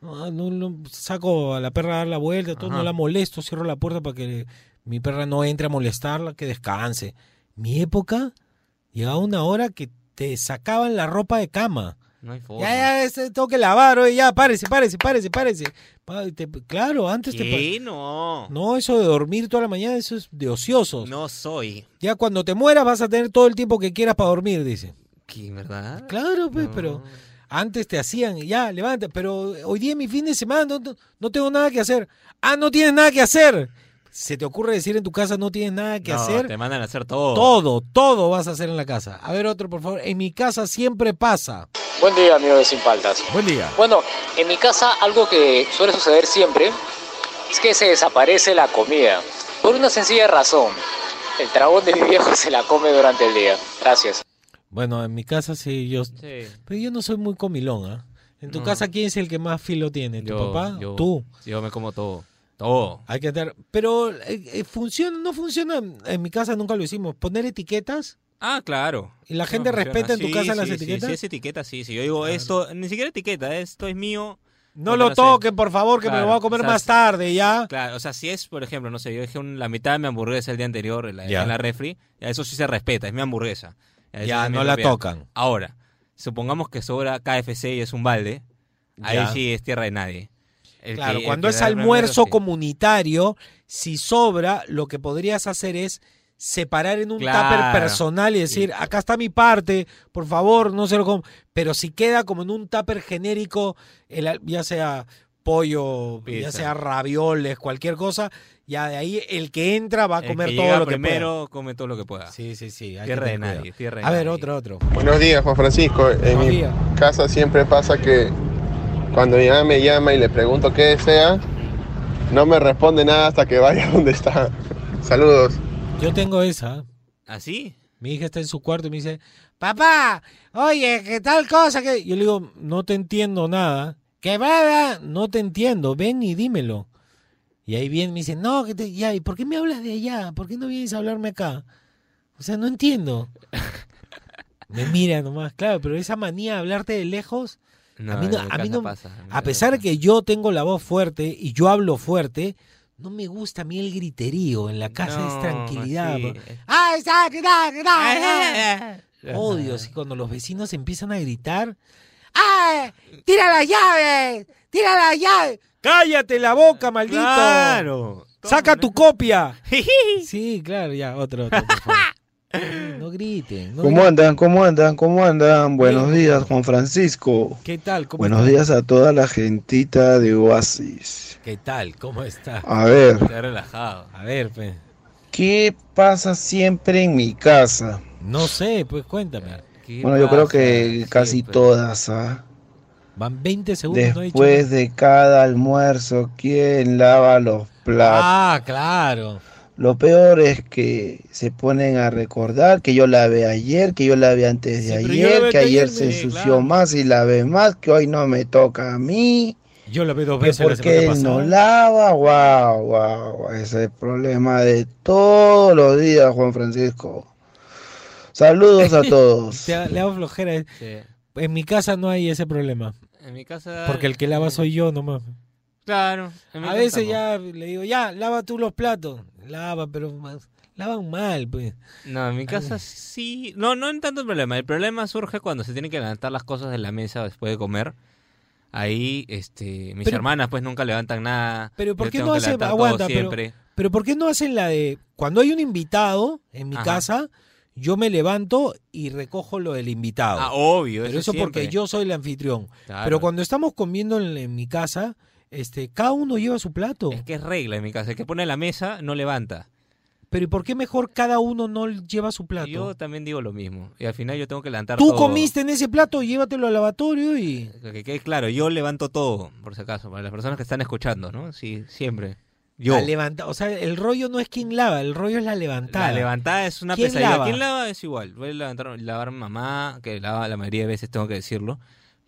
no, no- no- saco a la perra a dar la vuelta, todo, no la molesto, cierro la puerta para que mi perra no entre a molestarla, que descanse. Mi época, llegaba una hora que te sacaban la ropa de cama. No hay forma. Ya, ya, este, tengo que lavar, oye, ya, párese, párese, párese, párese. Te- claro, antes te... ¿Qué? pa- No. No, eso de dormir toda la mañana, eso es de ociosos. No soy. Ya cuando te mueras vas a tener todo el tiempo que quieras para dormir, dice. ¿Qué, verdad? Claro, pues, pero antes te hacían, ya, levanta, pero hoy día es mi fin de semana, no, no- no tengo nada que hacer. Ah, no tienes nada que hacer. ¿Se te ocurre decir en tu casa no tienes nada que No, hacer? Te mandan a hacer todo. Todo, todo vas a hacer en la casa. A ver, otro, por favor. En mi casa siempre pasa. Buen día, amigo de Sin Faltas. Buen día. Bueno, en mi casa algo que suele suceder siempre es que se desaparece la comida. Por una sencilla razón. El dragón de mi viejo se la come durante el día. Gracias. Bueno, en mi casa sí, yo... Pero yo no soy muy comilón, ¿ah? En tu No. casa, ¿quién es el que más filo tiene? ¿Tu Yo, papá? yo. ¿Tú? Yo me como todo. Todo. Hay que estar... Pero, eh, eh, ¿funciona? ¿No funciona? En mi casa nunca lo hicimos. ¿Poner etiquetas? Ah, claro. ¿Y la gente No, respeta en tu Sí, casa las sí, sí, etiquetas? Sí, es etiqueta, sí. sí. Yo digo, esto, ni siquiera etiqueta, esto es mío. No lo toquen, por favor, que me lo voy a comer o sea, más tarde, ¿ya? Claro, o sea, si es, por ejemplo, no sé, yo dejé un- la mitad de mi hamburguesa el día anterior en la, Ya. en la refri, ya eso sí se respeta, es mi hamburguesa. esa Ya, no la tocan. Ahora, supongamos que sobra KFC y es un balde, ahí sí es tierra de nadie. El Claro, que- cuando es primero, almuerzo sí. comunitario, si sobra, lo que podrías hacer es separar en un Claro. tupper personal y decir, acá está mi parte, por favor, no se lo com-". Pero si queda como en un tupper genérico, el ya sea pollo, ya sea ravioles, cualquier cosa, ya de ahí el que entra va a El comer que todo llega lo que primero come todo lo que pueda. Sí, sí, sí. hay que Tierra de nadie, tierra A ver, nadie. otro, otro. Buenos días, Juan Francisco. En Buenos mi días. casa siempre pasa que cuando mi mamá me llama y le pregunto qué desea, no me responde nada hasta que vaya [laughs] donde está. Saludos. Yo tengo esa. ¿Así? Mi hija está en su cuarto y me dice, papá, oye, ¿qué tal cosa? que Yo le digo, no te entiendo nada. ¿Qué va? No te entiendo, ven y dímelo. Y ahí viene y me dice, no, que te... ya, ¿y por qué me hablas de allá? ¿Por qué no vienes a hablarme acá? O sea, no entiendo. [laughs] me mira nomás, claro, pero esa manía de hablarte de lejos, No, a mí no, a mí no- pasa, a pesar de que yo tengo la voz fuerte y yo hablo fuerte, no me gusta a mí el griterío. En la casa es tranquilidad. sí. po. ¡Ah, está, que da, que da, que da! [laughs] Odio así cuando los vecinos empiezan a gritar. ¡Ah! ¡Tira las llaves! ¡Tira las llaves! ¡Cállate la boca, maldito! Claro. ¡Saca tu copia! [laughs] sí, claro, ya, otro, otro, por favor. [laughs] No griten. no ¿Cómo griten. andan? ¿Cómo andan? ¿Cómo andan? Buenos días, Juan Francisco. ¿Qué tal? ¿Cómo Buenos está? días a toda la gentita de Oasis. ¿Qué tal? ¿Cómo está? A ver. Está relajado. A ver, pues. ¿Qué pasa siempre en mi casa? No sé, pues cuéntame. Bueno, yo creo que casi todas, ¿ah? Van 20 segundos, no he dicho Después de cada almuerzo, ¿quién lava los platos? Ah, claro. Lo peor es que se ponen a recordar que yo lavé ayer, que yo lavé antes de Sí, ayer, lavé que ayer ayer, se me- ensució claro. más y lavé más, que hoy no me toca a mí. Yo la veo dos veces la porque él no lava, wow, wow, ese es el problema de todos los días, Juan Francisco. Saludos a [laughs] todos. Te le hago flojera. En mi casa no hay ese problema. En mi casa. Porque el que lava soy yo nomás. Claro. A veces ya le digo, ya, lava tú los platos. Lava, pero más- lavan mal, pues. No, en mi casa sí. No, no en tanto el problema. El problema surge cuando se tienen que levantar las cosas de la mesa después de comer. Ahí, este, mis Pero- hermanas pues nunca levantan nada. Pero ¿por qué no hacen, aguanta, pero, siempre. pero ¿por qué no hacen la de, cuando hay un invitado en mi Ajá. casa, yo me levanto y recojo lo del invitado? Ah, obvio, Pero eso eso porque yo soy el anfitrión. Claro. Pero cuando estamos comiendo en, en mi casa, este, cada uno lleva su plato. Es que es regla en mi casa. El que pone la mesa no levanta. Pero ¿y por qué mejor cada uno no lleva su plato? Yo también digo lo mismo. Y al final yo tengo que levantar Tú todo. comiste en ese plato, llévatelo al lavatorio y... Que quede claro, yo levanto todo, por si acaso, para las personas que están escuchando, ¿no? Sí, siempre. Yo. La levanta, o sea, el rollo no es quien lava, el rollo es la levantada. La levantada es una ¿Quién pesadilla. lava? ¿Quién lava? Es igual. Voy a levantar, lavar mamá, que lava la mayoría de veces, tengo que decirlo.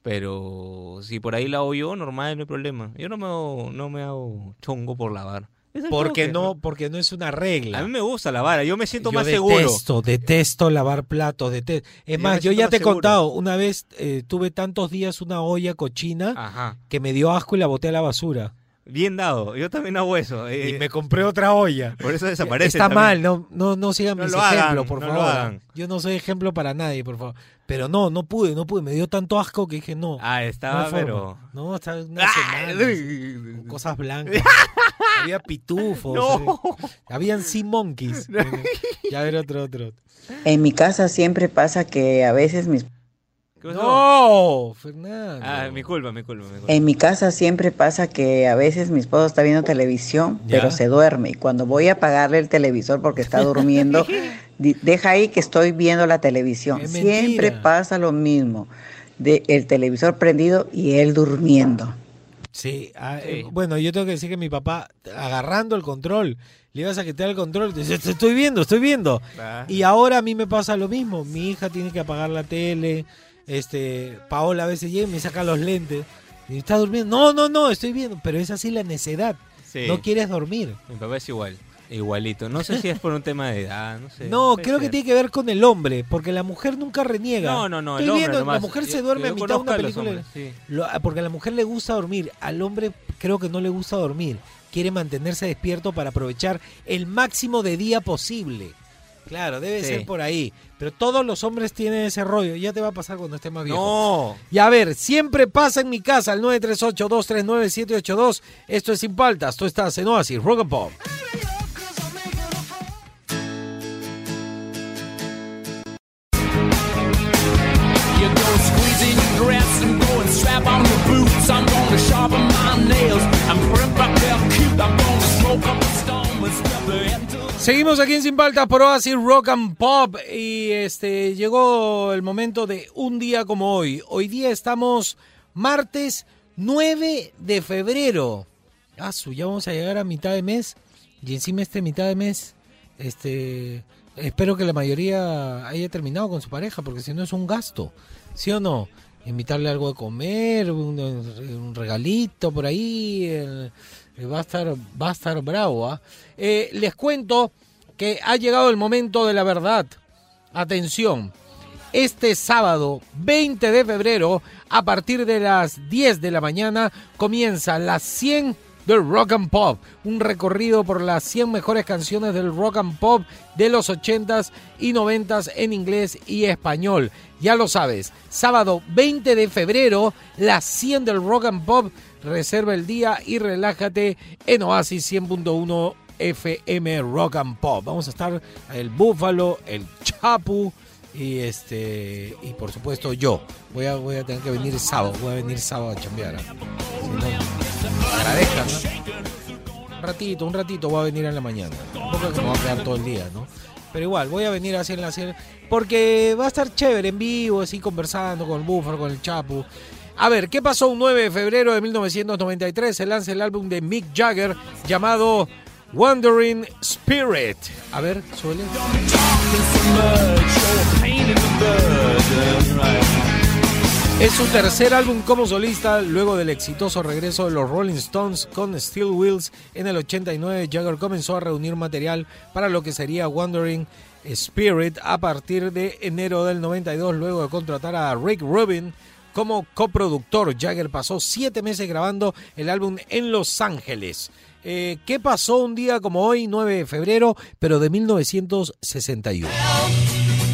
Pero si por ahí lavo yo, normal, no hay problema. Yo no me hago, no me hago chongo por lavar. Porque no, porque no es una regla. A mí me gusta lavar, yo me siento yo más seguro. detesto, detesto lavar platos, detesto. Es Yo más, yo ya te he contado, una vez eh, tuve tantos días una olla cochina Ajá. que me dio asco y la boté a la basura. Bien dado, yo también hago eso. Y eh, me compré otra olla. Por eso desaparece. Está también. mal, no, no, no sigan No mis lo hagan, ejemplos, por no favor. Yo no soy ejemplo para nadie, por favor. Pero no, no pude, no pude. Me dio tanto asco que dije no. Ah, no estaba, forma. pero. No, estaba una semana, con cosas blancas. [laughs] Había pitufos. No. Habían sea monkeys. [laughs] Ya ver otro, otro. En mi casa siempre pasa que a veces mis ¿Qué pasó? No, Fernando. Ah, mi culpa, mi culpa, mi culpa. en mi casa siempre pasa que a veces mi esposo está viendo televisión, Ya. pero se duerme y cuando voy a apagarle el televisor porque está durmiendo, [laughs] deja ahí que estoy viendo la televisión. Es Siempre mentira. pasa lo mismo, de el televisor prendido y él durmiendo. Sí, ah, eh, bueno, yo tengo que decir que mi papá, agarrando el control, le ibas a quitar el control, te dice, "Te estoy viendo, estoy viendo. Ah. Y ahora a mí me pasa lo mismo, mi hija tiene que apagar la tele, este, Paola a veces llega y me saca los lentes, y está durmiendo, no, no, no, estoy viendo, pero es así la necedad, Sí. no quieres dormir. Mi papá es igual. Igualito. No sé si es por un tema de edad, no sé. [laughs] No, creo que tiene que ver con el hombre, porque la mujer nunca reniega. No, no, no, el Estoy hombre viendo, la nomás. mujer se duerme yo a mitad de una película. hombres, sí. Lo- ah, porque a la mujer le gusta dormir, al hombre creo que no le gusta dormir. Quiere mantenerse despierto para aprovechar el máximo de día posible. Claro, debe Sí. ser por ahí. Pero todos los hombres tienen ese rollo. Ya te va a pasar cuando estés más viejo. No. Y a ver, siempre pasa en mi casa al 938-239-782. Esto es Sin Paltas. Tú estás en Oasis, Rock and Pop. Strap on boots. I'm gonna sharpen my nails and print back real cute. I'm gonna smoke up the stone and step into Seguimos aquí en Sin Paltas por Oasis Rock and Pop y este llegó el momento de un día como hoy. Hoy día estamos martes 9 de febrero. Ah, ya vamos a llegar a mitad de mes y encima este mitad de mes este espero que la mayoría haya terminado con su pareja porque si no es un gasto. ¿Sí o no? Invitarle algo de comer, un, regalito por ahí, va a estar, va a estar bravo. ¿ah? Eh, les cuento que ha llegado el momento de la verdad. Atención, este sábado 20 de febrero, a partir de las 10 de la mañana, comienza las 100 del Rock and Pop, un recorrido por las 100 mejores canciones del Rock and Pop de los 80s y 90s en inglés y español. Ya lo sabes, sábado 20 de febrero, las 100 del Rock and Pop, reserva el día y relájate en Oasis 100.1 FM Rock and Pop. Vamos a estar el Búfalo, el Chapu y este y por supuesto yo. Voy a, voy a tener que venir sábado, voy a venir sábado a chambear. Si agradezcan. Un ratito, un ratito voy a venir en la mañana. Tampoco que me voy a quedar todo el día, ¿no? Pero igual, voy a venir así en la. Porque va a estar chévere en vivo, así conversando con el Búfalo, con el Chapu. A ver, ¿qué pasó un 9 de febrero de 1993? Se lanza el álbum de Mick Jagger llamado Wandering Spirit. A ver, suele. Es su tercer álbum como solista luego del exitoso regreso de los Rolling Stones con Steel Wheels en el 89. Jagger comenzó a reunir material para lo que sería Wandering Spirit a partir de enero del 92 luego de contratar a Rick Rubin como coproductor. Jagger pasó siete meses grabando el álbum en Los Ángeles. Eh, ¿Qué pasó un día como hoy, 9 de febrero, pero de 1961?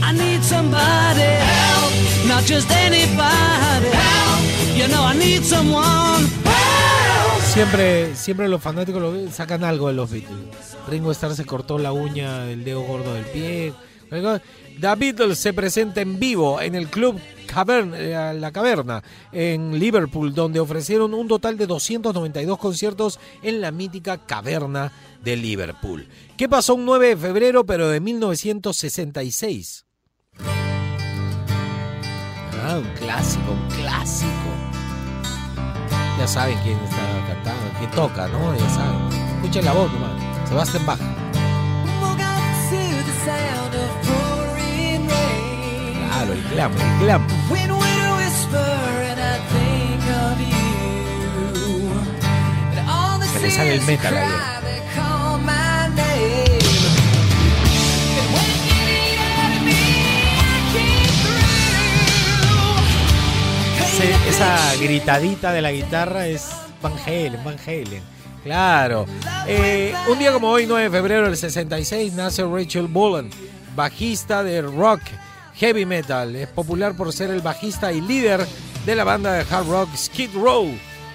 I need somebody help, not just anybody help. You know I need someone help. Siempre, siempre los fanáticos lo- sacan algo de los Beatles. Ringo Starr se cortó la uña del dedo gordo del pie. The Beatles se presenta en vivo en el club Cavern- eh, La Caverna en Liverpool, donde ofrecieron un total de 292 conciertos en la mítica Caverna de Liverpool. ¿Qué pasó un 9 de febrero, pero de 1966? Ah, un clásico, un clásico. Ya saben quién está cantando, quién toca, ¿no? Ya saben. Escuchen la voz nomás. Sebastián Bach. Glam, el glam. When we whisper and I think of you. And all the Se le sale el metal ahí. Ese- esa gritadita de la guitarra es Van Halen, Van Halen. Claro. Eh, un día como hoy, 9 de febrero del 66, nace Rachel Bolan, bajista de rock heavy metal. Es popular por ser el bajista y líder de la banda de hard rock Skid Row,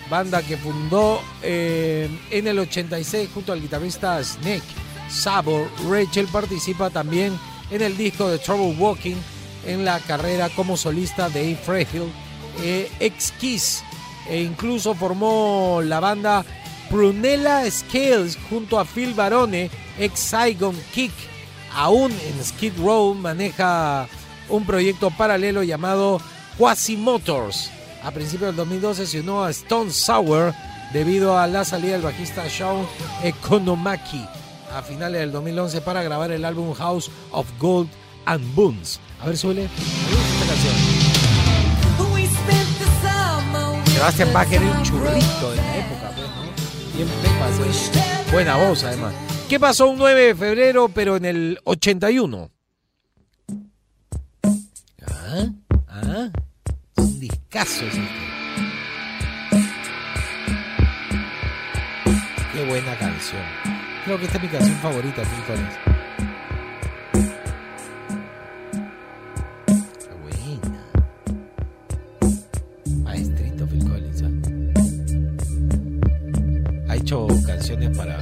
banda que fundó eh, en el 86 junto al guitarrista Snake Sabo. Rachel participa también en el disco de Trouble Walking en la carrera como solista de Dave Frehill, eh, ex Kiss, e incluso formó la banda Prunella Scales junto a Phil Barone, ex Saigon Kick. Aún en Skid Row maneja un proyecto paralelo llamado Quasi Motors. A principios del 2012 se unió a Stone Sour debido a la salida del bajista Sean Economaki a finales del 2011 para grabar el álbum House of Gold and Boons. A ver, suele. esta the Bach era un churrito de la época, pues, ¿no? Bien pepa, sí. Buena voz, además. ¿Qué pasó un 9 de febrero, pero en el 81? Discazo ese. Qué buena canción. Creo que esta es mi canción favorita, Phil Collins. ¿ah? Ha hecho para,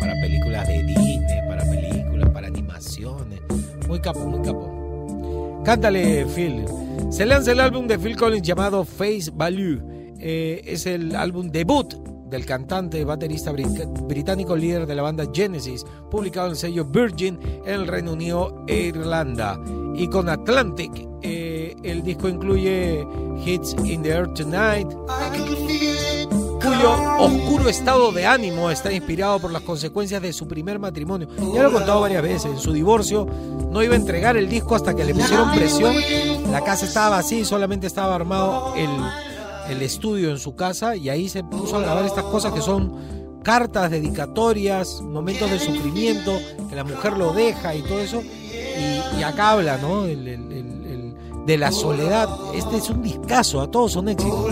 para películas de Disney, para películas, para animaciones. Muy capo, muy capo. Cántale, Phil. Se lanza el álbum de Phil Collins llamado Face Value. Eh, es el álbum debut del cantante baterista bri- británico líder de la banda Genesis, publicado en el sello Virgin en el Reino Unido e Irlanda. Y con Atlantic, eh, el disco incluye Hits in the Air Tonight, cuyo oscuro estado de ánimo está inspirado por las consecuencias de su primer matrimonio. Ya lo he contado varias veces, en su divorcio no iba a entregar el disco hasta que le pusieron presión. La casa estaba y solamente estaba armado el, el estudio en su casa y ahí se puso a grabar estas cosas que son cartas, dedicatorias, momentos de sufrimiento, que la mujer lo deja y todo eso. Y, y acá habla, ¿no? De la soledad. Este es un discazo, a todos son éxitos.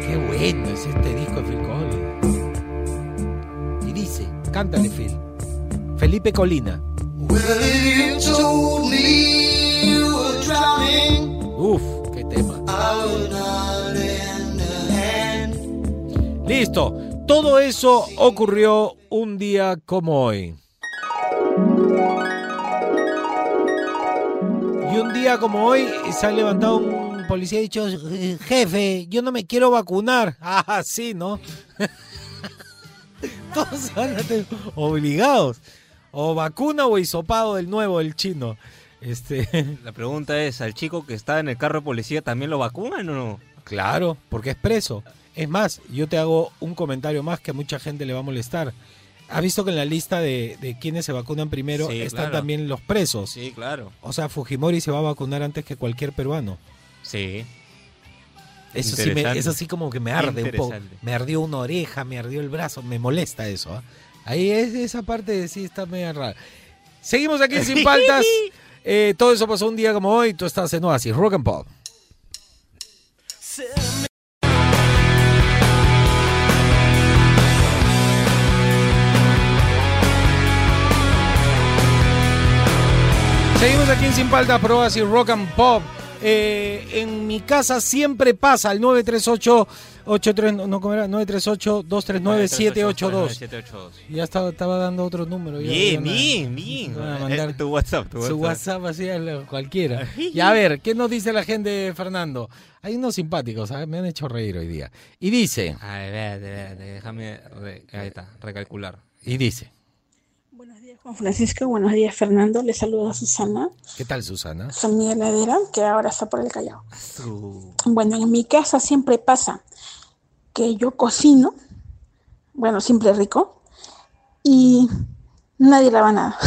Qué bueno es este disco de Phil Collins. Y dice, cántale Phil. Felipe Colina. Uf, qué tema. Listo. Todo eso ocurrió un día como hoy. Y un día como hoy se ha levantado un policía y ha dicho, "Eh, jefe, yo no me quiero vacunar. [laughs] Ah, sí, ¿no? [laughs] Todos van a tener obligados. O vacuna o hisopado del nuevo, el chino. Este, [laughs] La pregunta es, ¿al chico que está en el carro de policía también lo vacunan o no? claro, porque es preso. Es más, yo te hago un comentario más que a mucha gente le va a molestar. ¿Has visto que en la lista de, de quienes se vacunan primero Sí, están claro. también los presos? Sí, claro. O sea, Fujimori se va a vacunar antes que cualquier peruano. Sí. Eso sí, me, Interesante. eso sí como que me arde un poco. Me ardió una oreja, me ardió el brazo, me molesta eso. ¿ah? Ahí es, esa parte sí está medio rara. Seguimos aquí en Sin [laughs] Paltas. Eh, todo eso pasó un día como hoy. Tú estás en Oasis, Rock and Pop. Seguimos aquí en Sin Paltas, por Oasis, Rock and Pop. Eh, en mi casa siempre pasa el 938 83 no, ¿cómo era? 938 239 782. 782. Ya estaba, estaba dando otro número. Bien, bien, bien. Eh, Tu WhatsApp, tu su WhatsApp. WhatsApp así a cualquiera. Y a ver, ¿qué nos dice la gente, Fernando? Hay unos simpáticos, ¿sabes? me han hecho reír hoy día. Y dice, A ver, déjame. re- ahí está, recalcular. y dice, Francisco, buenos días Fernando, le saludo a Susana, ¿qué tal Susana? soy mi heladera que ahora está por el Callao. Bueno, en mi casa siempre pasa que yo cocino, bueno, simple rico, y nadie lava nada.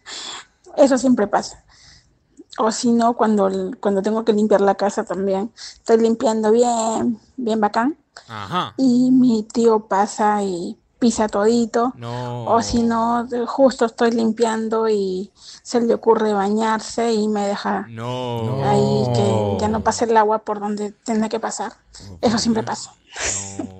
[laughs] Eso siempre pasa. O si no, cuando, cuando tengo que limpiar la casa también, estoy limpiando bien, bien bacán, Ajá. y mi tío pasa y pisa todito. No. O si no, justo estoy limpiando y se le ocurre bañarse y me deja No. ahí que ya no pase el agua por donde tiene que pasar. Eso siempre pasa.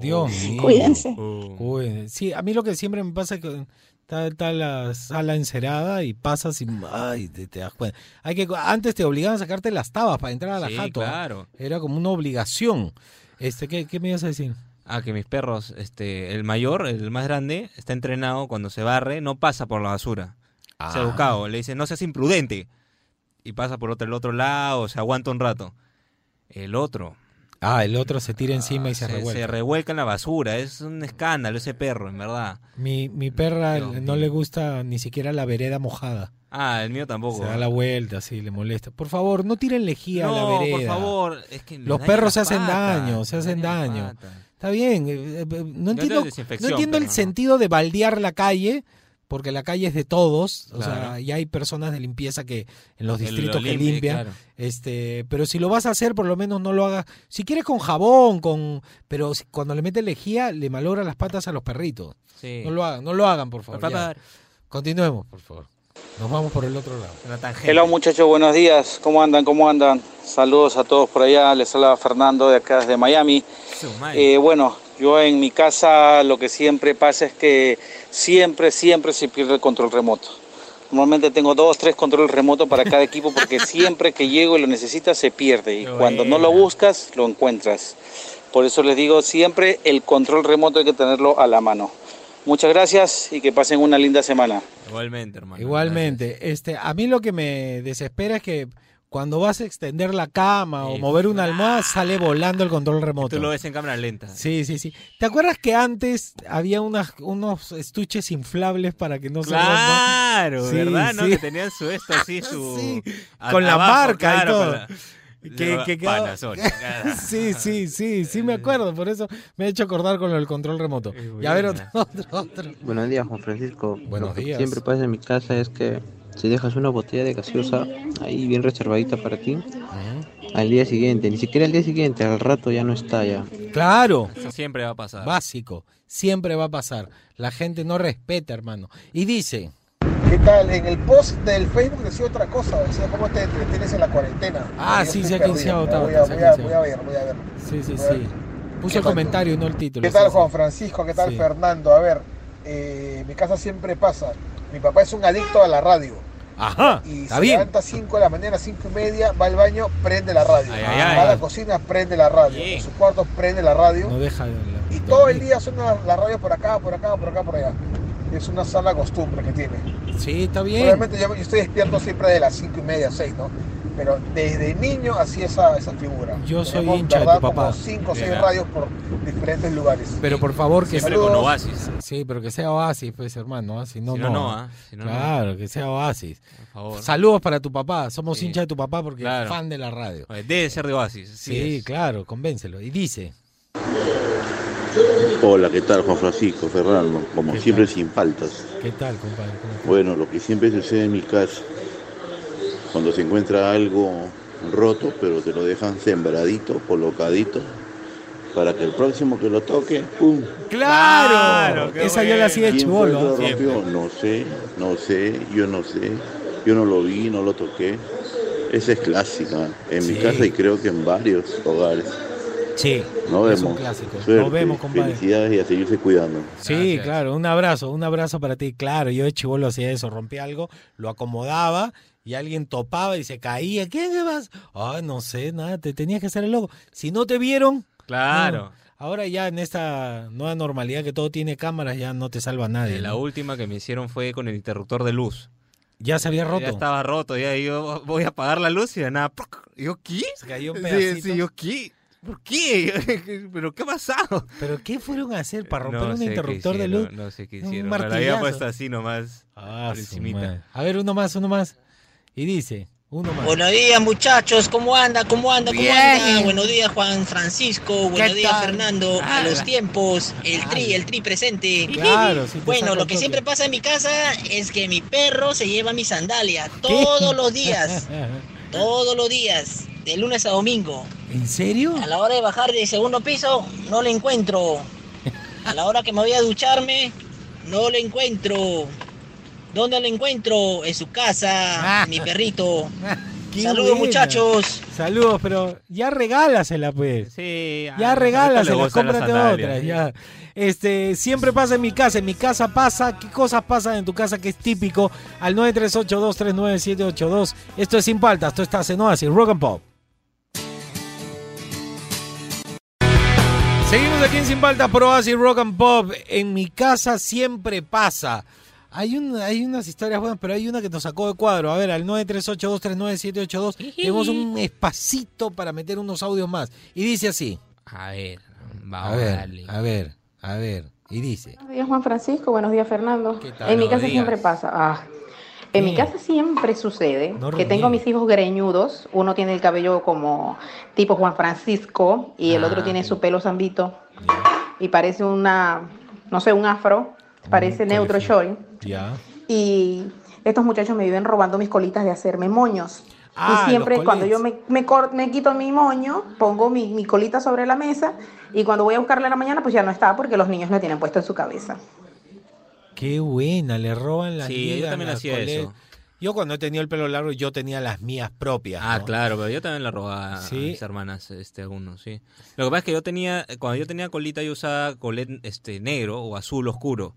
Dios [laughs] mío. Cuídense. Cuídense. Sí, a mí lo que siempre me pasa es que está, está la sala encerada y pasas y ay, te, te das cuenta. Hay que antes te obligaban a sacarte las tabas para entrar a la Sí, jato. ¿ah? claro. Era como una obligación. Este, ¿qué, qué me ibas a decir? Ah, que mis perros, este, el mayor, el más grande, está entrenado cuando se barre, no pasa por la basura. Se ha Ah. educado, le dice, no seas imprudente. Y pasa por otro, el otro lado, se aguanta un rato. El otro. Ah, el otro se tira encima y se, se, revuelve. se revuelca en la basura. Es un escándalo ese perro, en verdad. Mi, mi perra no le gusta ni siquiera la vereda mojada. Ah, el mío tampoco. Se da la vuelta, así, le molesta. Por favor, no tiren lejía a la No, vereda. por favor. Es que Los perros se hacen patas, daño, se hacen daño. patas. Está bien. eh, eh, No Yo entiendo, no entiendo el no. sentido de baldear la calle porque la calle es de todos, o sea, y hay personas de limpieza que en los lo distritos que limpian. claro. Este, pero si lo vas a hacer, por lo menos no lo hagas. Si quieres con jabón, con, pero si- cuando le metes lejía, le malogra las patas a los perritos. Sí. No lo hagan, no lo hagan, por favor. Continuemos, por favor. Nos vamos por el otro lado. Hello muchachos, buenos días. ¿Cómo andan? ¿Cómo andan? Saludos a todos por allá. Les habla Fernando de acá desde Miami. Eh, bueno, yo en mi casa lo que siempre pasa es que siempre, siempre se pierde el control remoto. Normalmente tengo dos, tres controles remotos para cada equipo porque [laughs] siempre que llego y lo necesitas se pierde y cuando no lo buscas lo encuentras. Por eso les digo siempre el control remoto hay que tenerlo a la mano. Muchas gracias y que pasen una linda semana. Igualmente, hermano. Igualmente, este, a mí lo que me desespera es que cuando vas a extender la cama o mover una almohada, sale volando el control remoto. Tú lo ves en cámara lenta. Sí, sí, sí. ¿Te acuerdas que antes había unas, unos estuches inflables para que no se rompan? Claro, Sí, ¿verdad? ¿no? sí. Que tenían su esto así, [laughs] su... Con la abajo, marca y claro, todo. la- Que, que quedaba- Panasonic. [laughs] sí, sí, sí, sí me acuerdo, por eso me he hecho acordar con el control remoto. Y a ver otro, otro, otro. Buenos días, Juan Francisco. Buenos Lo que días. siempre pasa en mi casa es que si dejas una botella de gaseosa ahí bien reservadita para ti, al día siguiente, ni siquiera al día siguiente, al rato ya no está ya. Claro. Eso siempre va a pasar. Básico, siempre va a pasar. La gente no respeta, hermano. Y dice, ¿Qué tal? En el post del Facebook decía otra cosa, decía cómo te entretienes en la cuarentena. Ah, sí, se ha quinceado, voy, voy, a, quinceado. voy a ver, voy a ver. sí, sí, ver. sí. Puso ¿Qué el comentario no el título. ¿Qué tal. Juan Francisco? ¿Qué tal Sí. Fernando? A ver, eh, en mi casa siempre pasa. Mi papá es un adicto a la radio. Ajá, Y se bien. levanta a 5 de la mañana, 5 y media, va al baño, prende la radio. Ay, ay, ay. Va a la cocina, prende la radio. En su cuarto, prende la radio. No deja de Y todo el día suena la radio por acá, por acá, por acá, por allá. Es una sana costumbre que tiene. Sí, está bien. Obviamente yo, yo estoy despierto siempre de las 5 y media, 6, ¿no? Pero desde niño hacía esa, esa figura. Yo soy Tenemos, hincha de tu papá. Como 5 o 6 Mira. radios por diferentes lugares. Pero por favor que Siempre con Oasis. Sí, pero que sea Oasis, pues hermano, ¿ah? si no Si no, no. no, ¿ah? Si no, no. claro, que sea Oasis. Por favor. Saludos para tu papá, somos Sí. hinchas de tu papá porque Claro. es fan de la radio. Debe ser de Oasis. Sí, es. claro, convéncelo. Y dice, Hola, ¿qué tal Juan Francisco, Fernando? Como siempre sin faltas. ¿qué tal, compadre? Bueno, lo que siempre sucede en mi casa, cuando se encuentra algo roto, pero te lo dejan sembradito, colocadito, para que el próximo que lo toque, ¡pum! ¡Claro! Esa yo la hacía de ¿Quién fue el chivolo. lo rompió? No sé, no sé, yo no sé, yo no lo vi, no lo toqué. Esa es clásica en mi casa y creo que en varios hogares. Sí, Nos es un vemos. clásico. Suerte, Nos vemos, compadre. Felicidades y a seguirse cuidando. Sí, claro, un abrazo, un abrazo para ti. Claro, yo de chivolo hacía eso, rompía algo, lo acomodaba y alguien topaba y se caía. ¿Qué vas? Ah, no sé, nada, te tenías que hacer el loco. Si no te vieron, Claro. no. Ahora ya en esta nueva normalidad que todo tiene cámaras, ya no te salva nadie. Eh, La ¿no? última que me hicieron fue con el interruptor de luz. Ya se había roto. Ya estaba roto, ya yo voy a apagar la luz y de nada. yo, ¿qué? Se cayó un Sí, pedacito. sí, yo, ¿qué? ¿Por qué? [laughs] ¿Pero qué ha pasado? ¿Pero qué fueron a hacer para romper No un qué interruptor de luz? No sé qué Un hicieron. pero la había puesto así nomás. Ah. A ver, uno más, uno más. Y dice, uno más. Buenos días muchachos, ¿cómo anda? ¿Cómo anda? ¿Cómo Bien. anda? Buenos días Juan Francisco, buenos días? Fernando, a los tiempos, el tri, el tri presente. Claro, sí Bueno, lo que siempre pasa en mi casa es que mi perro se lleva mi sandalia todos los días, [laughs] todos los días, de lunes a domingo. ¿En serio? A la hora de bajar del segundo piso, no lo encuentro. A la hora que me voy a ducharme, no lo encuentro. ¿Dónde lo encuentro? En su casa, mi perrito. Qué Saludos buena. muchachos. Saludos, pero ya regálasela, pues. Sí, Ya a- regálasela, le cómprate otra. Ya. Este, siempre pasa en mi casa, en mi casa pasa. ¿Qué cosas pasan en tu casa que es típico? Al 938239782. Esto es Sin Paltas, esto está en Oasis, Rock and Pop. Seguimos aquí en Sin Paltas por Oasis, Rock and Pop. En mi casa siempre pasa. Hay, un, hay unas historias buenas, pero hay una que nos sacó de cuadro. A ver, al 938239782 tenemos un espacito para meter unos audios más. Y dice así. A ver, A vamos ver, darle. a ver, a ver. Y dice. Buenos días Juan Francisco, buenos días Fernando. tal? En mi casa días. siempre pasa. Ah, en mi casa siempre sucede No que tengo mis hijos greñudos. Uno tiene el cabello como tipo Juan Francisco y el Ah, otro tiene su pelo zambito y parece una, no sé, un afro. parece neutro short. Ya. Y estos muchachos me viven robando mis colitas de hacerme moños. Ah, y siempre cuando yo me, me, me quito mi moño, pongo mi, mi colita sobre la mesa y cuando voy a buscarla en la mañana, pues ya no está porque los niños la tienen puesto en su cabeza. Qué buena, le roban las Sí, yo también hacía eso. Yo cuando he tenido el pelo largo, yo tenía las mías propias. Ah, ¿no? claro, pero yo también la robaba Sí. a mis hermanas, este, algunos, sí. Lo que pasa es que yo tenía, cuando yo tenía colita, yo usaba colet, este, negro o azul oscuro.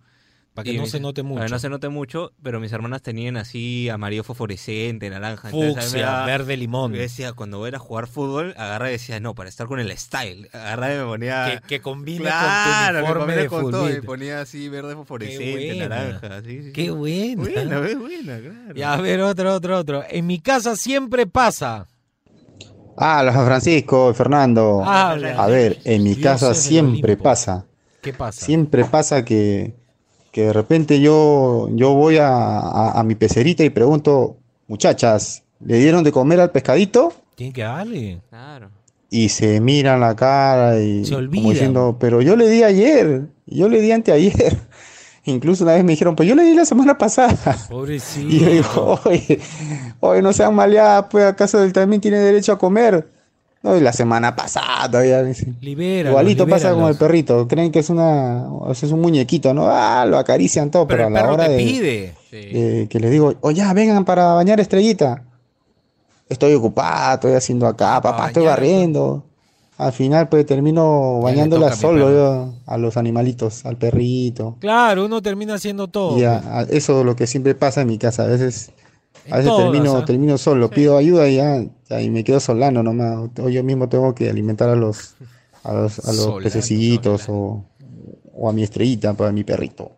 Para que Y no mis- se note Para que mucho. no se note mucho, pero mis hermanas tenían así amarillo fosforescente, naranja. Fucsia, daba- verde limón. Yo decía, cuando voy a ir a jugar fútbol, agarra y decía, no, para estar con el style. Agarra y me ponía... Que, que combine Claro, con tu que uniforme de con todo, y ponía así verde fosforescente, naranja. Sí, sí, Qué sí. buena. Buena, buena, claro. Ya, a ver, otro, otro, otro. En mi casa siempre pasa. Ah, los Francisco, Fernando. Habla. A ver, en mi casa siempre pasa. ¿Qué pasa? Siempre pasa que, que de repente yo, yo voy a, a- a mi pecerita y pregunto, muchachas, ¿le dieron de comer al pescadito? Tiene que darle. Claro. Y se miran la cara y Se como olvidan. diciendo, pero yo le di ayer, yo le di anteayer. [laughs] Incluso una vez me dijeron, pues yo le di la semana pasada. Pobrecito. [laughs] Y yo digo, oye, oye, no sean maleadas, pues acaso él también tiene derecho a comer. No, y la semana pasada dice. Libéralos, Igualito pasa con el perrito, creen que es una, es un muñequito, ¿no? Ah, lo acarician todo, pero, Pero a la perro hora te de pide. eh, que les digo, oye, ya, vengan para bañar estrellita. Estoy ocupada, estoy haciendo acá, papá, estoy barriendo. Al final, pues termino bañándola solo yo, a los animalitos, al perrito. Claro, uno termina haciendo todo. Y a- a- eso es lo que siempre pasa en mi casa. A veces, a veces todas, termino, ¿ah? termino solo, pido ayuda y ya, ya, y me quedo solano nomás. O yo mismo tengo que alimentar a los, a los, a los Solano, pececillitos o, o a mi estrellita, para mi perrito.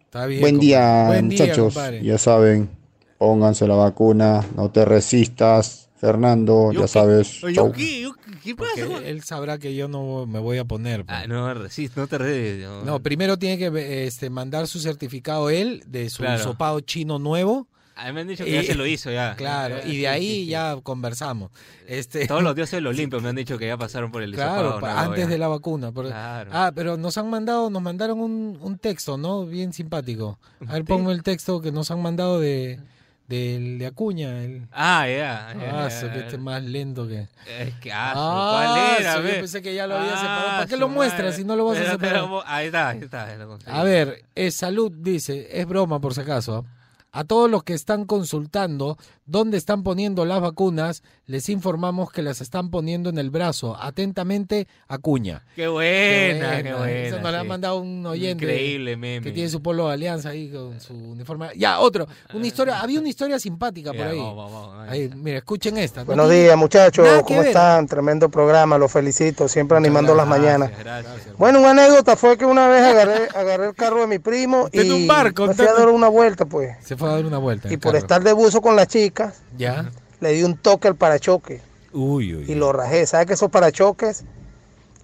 Está bien, Buen día, Buen día, muchachos. compadre. ya saben, pónganse la vacuna, no te resistas. Fernando, ya sabes. ¿qué? ¿Qué pasa? Él sabrá que yo no me voy a poner. pues. Ah, no, no te redes. No, No, primero tiene que este, mandar su certificado él de su Claro. hisopado chino nuevo. A mí me han dicho que ya Y- se lo hizo ya. Claro, Ya, y de ahí sí, sí. ya conversamos. Este, Todos los dioses del [laughs] Olimpo me han dicho que ya pasaron por el Claro, antes ya. de la vacuna. Claro. Ah, pero nos han mandado, nos mandaron un, un texto, ¿no? Bien simpático. A ver, pongo el texto que nos han mandado de, del de Acuña. El... Ah, ya. ya, Ah, ya, su, que ya. este más lento que. Es que, ah, Ah, ¿cuál era? su, yo pensé que ya lo había Ah, separado. ¿Para qué lo muestras si no lo vas a Pero- separar? pero- ahí está, ahí está. ya conseguí. A ver, es salud, dice, es broma por si acaso. ¿ah? A todos los que están consultando dónde están poniendo las vacunas, les informamos que las están poniendo en el brazo. Atentamente, Acuña. Qué buena, qué Eso buena. nos la ha sí. mandado un oyente. Increíble meme. Que tiene su polo de alianza ahí con su uniforme. Ya, otro. Una historia, había una historia simpática por Ya, ahí. vamos, vamos, vamos. Ahí, mira, escuchen esta. No Buenos días, muchachos. nada ¿Cómo están? Tremendo programa, los felicito. Siempre animando las mañanas. Gracias. Bueno, una anécdota fue que una vez agarré, [laughs] agarré el carro de mi primo y un barco, me fui a dar una vuelta, pues. Se fue a dar una vuelta. Y por carro. estar de buzo con las Ya. le di un toque al parachoque Uy, uy. y lo rajé. ¿Sabes que esos parachoques,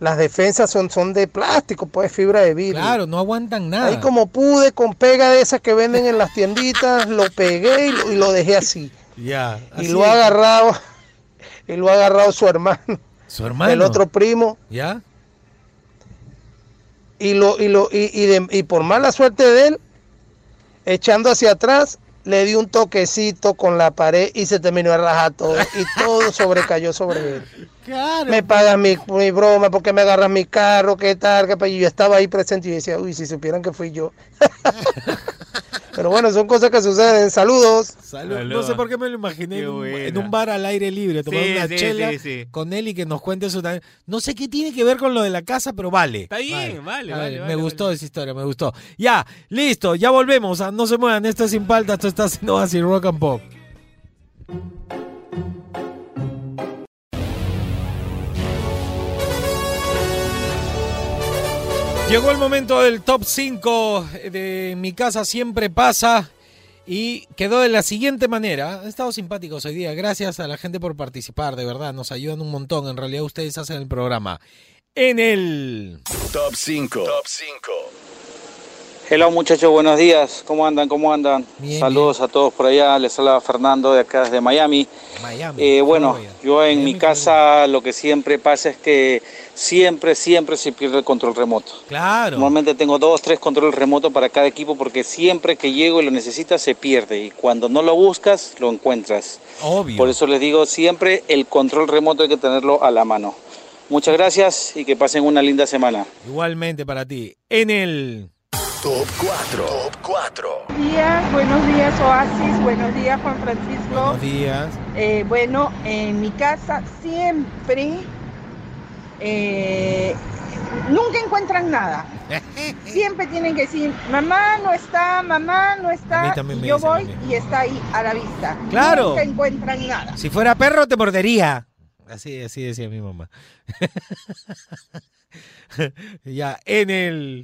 las defensas son, son de plástico, pues fibra de vidrio? Claro, no aguantan nada. Ahí como pude, con pega de esas que venden en las tienditas, [laughs] lo pegué y lo, y lo dejé así. Ya. Y lo ha agarrado, [laughs] y lo ha agarrado su hermano, Su hermano. el otro primo. ¿Ya? y lo y lo y, y de- y por mala suerte de él echando hacia atrás le di un toquecito con la pared y se terminó de rajar todo y todo sobrecayó sobre él Claro. me pagas mi, mi broma porque me agarras mi carro qué tal qué pa-". y yo estaba ahí presente y decía uy si supieran que fui yo [laughs] pero bueno son cosas que suceden saludos Salud. No Saludos. sé por qué me lo imaginé en un, buena. en un bar al aire libre, tomando Sí, una sí, chela sí, sí. con él y que nos cuente su... No sé qué tiene que ver con lo de la casa, pero vale. Está bien, vale, vale, me gustó esa historia, me gustó. Ya, listo, ya volvemos. ah, No se muevan, esto es Sin Palta, esto está haciendo así Rock and Pop. Llegó el momento del top 5 de Mi Casa Siempre Pasa y quedó de la siguiente manera. Han estado simpáticos hoy día. Gracias a la gente por participar, de verdad. Nos ayudan un montón. En realidad ustedes hacen el programa. En el... Top 5. Top 5. Hello muchachos, buenos días. ¿Cómo andan? ¿Cómo andan? Saludos a todos por allá. Les habla Fernando de acá desde Miami. Miami. Eh, bueno, yo en mi casa lo que siempre pasa es que siempre, siempre se pierde el control remoto. Claro. Normalmente tengo dos, tres controles remotos para cada equipo porque siempre que llego y lo necesitas se pierde y cuando no lo buscas lo encuentras. Obvio. Por eso les digo siempre el control remoto hay que tenerlo a la mano. Muchas gracias y que pasen una linda semana. Igualmente para ti. En el Top 4. Top 4. Buenos días, buenos días Oasis, buenos días Juan Francisco. Buenos días. Eh, bueno, en mi casa siempre, eh, nunca encuentran nada. [laughs] Siempre tienen que decir, mamá no está, mamá no está. Y yo voy y está ahí a la vista. Claro. Nunca encuentran nada. Si fuera perro te mordería. Así, así decía mi mamá. [laughs] ya, en el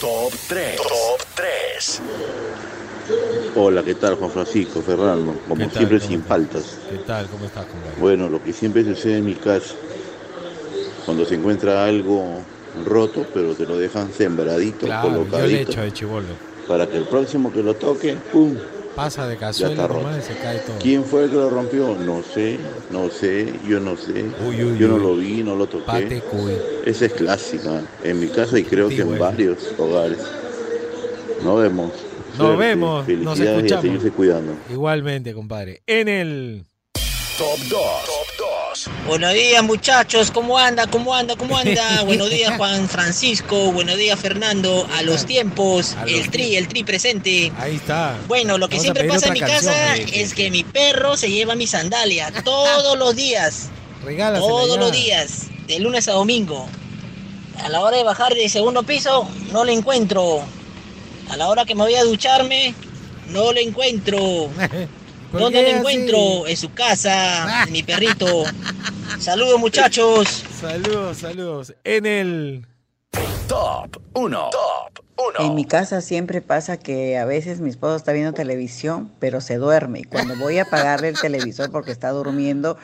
Top 3. Top 3. Hola, ¿qué tal Juan Francisco, Fernando? Como siempre ¿Cómo sin estás? faltas. ¿Qué tal? ¿Cómo estás, compadre? Bueno, lo que siempre sucede en mi casa, cuando se encuentra algo roto, pero te lo dejan sembradito, Claro, yo le colocadito, echo de chivolo. para que el próximo que lo toque, ¡pum! Pasa de cazuela nomás y se cae todo. ¿Quién fue el que lo rompió? No sé, no sé, yo no sé. Uy, uy, yo no uy. lo vi, no lo Pate toqué. cuy. Esa es clásica en mi casa y creo Sí, que en bueno. varios hogares. Nos vemos. Nos Suerte, vemos, nos y a escuchamos. seguirse cuidando. Igualmente, compadre. En el Top 2. Top 2. Buenos días muchachos, ¿cómo anda? ¿Cómo anda? ¿Cómo anda? [laughs] Buenos días Juan Francisco, buenos días Fernando, a los tiempos, A los el tri, el tri presente. Ahí está. Bueno, lo que Vamos siempre pasa en mi canción, casa eh. es que mi perro se lleva mi sandalia [laughs] todos los días, Regálasela todos ya. los días, de lunes a domingo. A la hora de bajar del segundo piso, no lo encuentro. A la hora que me voy a ducharme, no lo encuentro. [laughs] ¿Por ¿Dónde así? encuentro? En su casa, en mi perrito. Saludos muchachos. Saludos, saludos. En el Top 1. Top 1. En mi casa siempre pasa que a veces mi esposo está viendo televisión, pero se duerme. Y cuando voy a apagarle el televisor porque está durmiendo,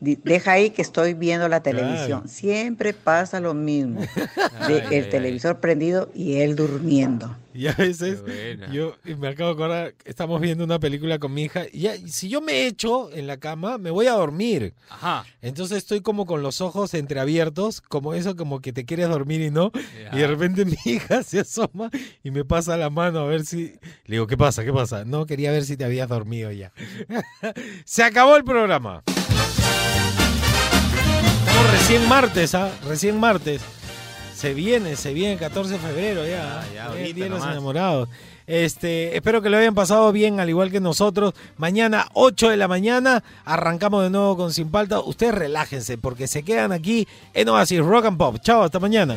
deja ahí que estoy viendo la televisión. Siempre pasa lo mismo. [laughs] De Ay, el ay, televisor prendido y él durmiendo. Y a veces yo me acabo de acordar, estamos viendo una película con mi hija y ya, y si yo me echo en la cama, me voy a dormir. Ajá. Entonces estoy como con los ojos entreabiertos, como eso, como que te quieres dormir y no. Y de repente [laughs] mi hija se asoma y me pasa la mano a ver si... Le digo, ¿qué pasa? ¿Qué pasa? No, quería ver si te habías dormido ya. [laughs] se acabó el programa. Estamos recién martes, ¿ah? Recién martes. Se viene, se viene el 14 de febrero ya. Ah, ya, Ya, ahorita el Día de los enamorados. Este, espero que lo hayan pasado bien, al igual que nosotros. Mañana, 8 de la mañana, arrancamos de nuevo con Sin Palta. Ustedes relájense, porque se quedan aquí en Oasis Rock and Pop. Chao, hasta mañana.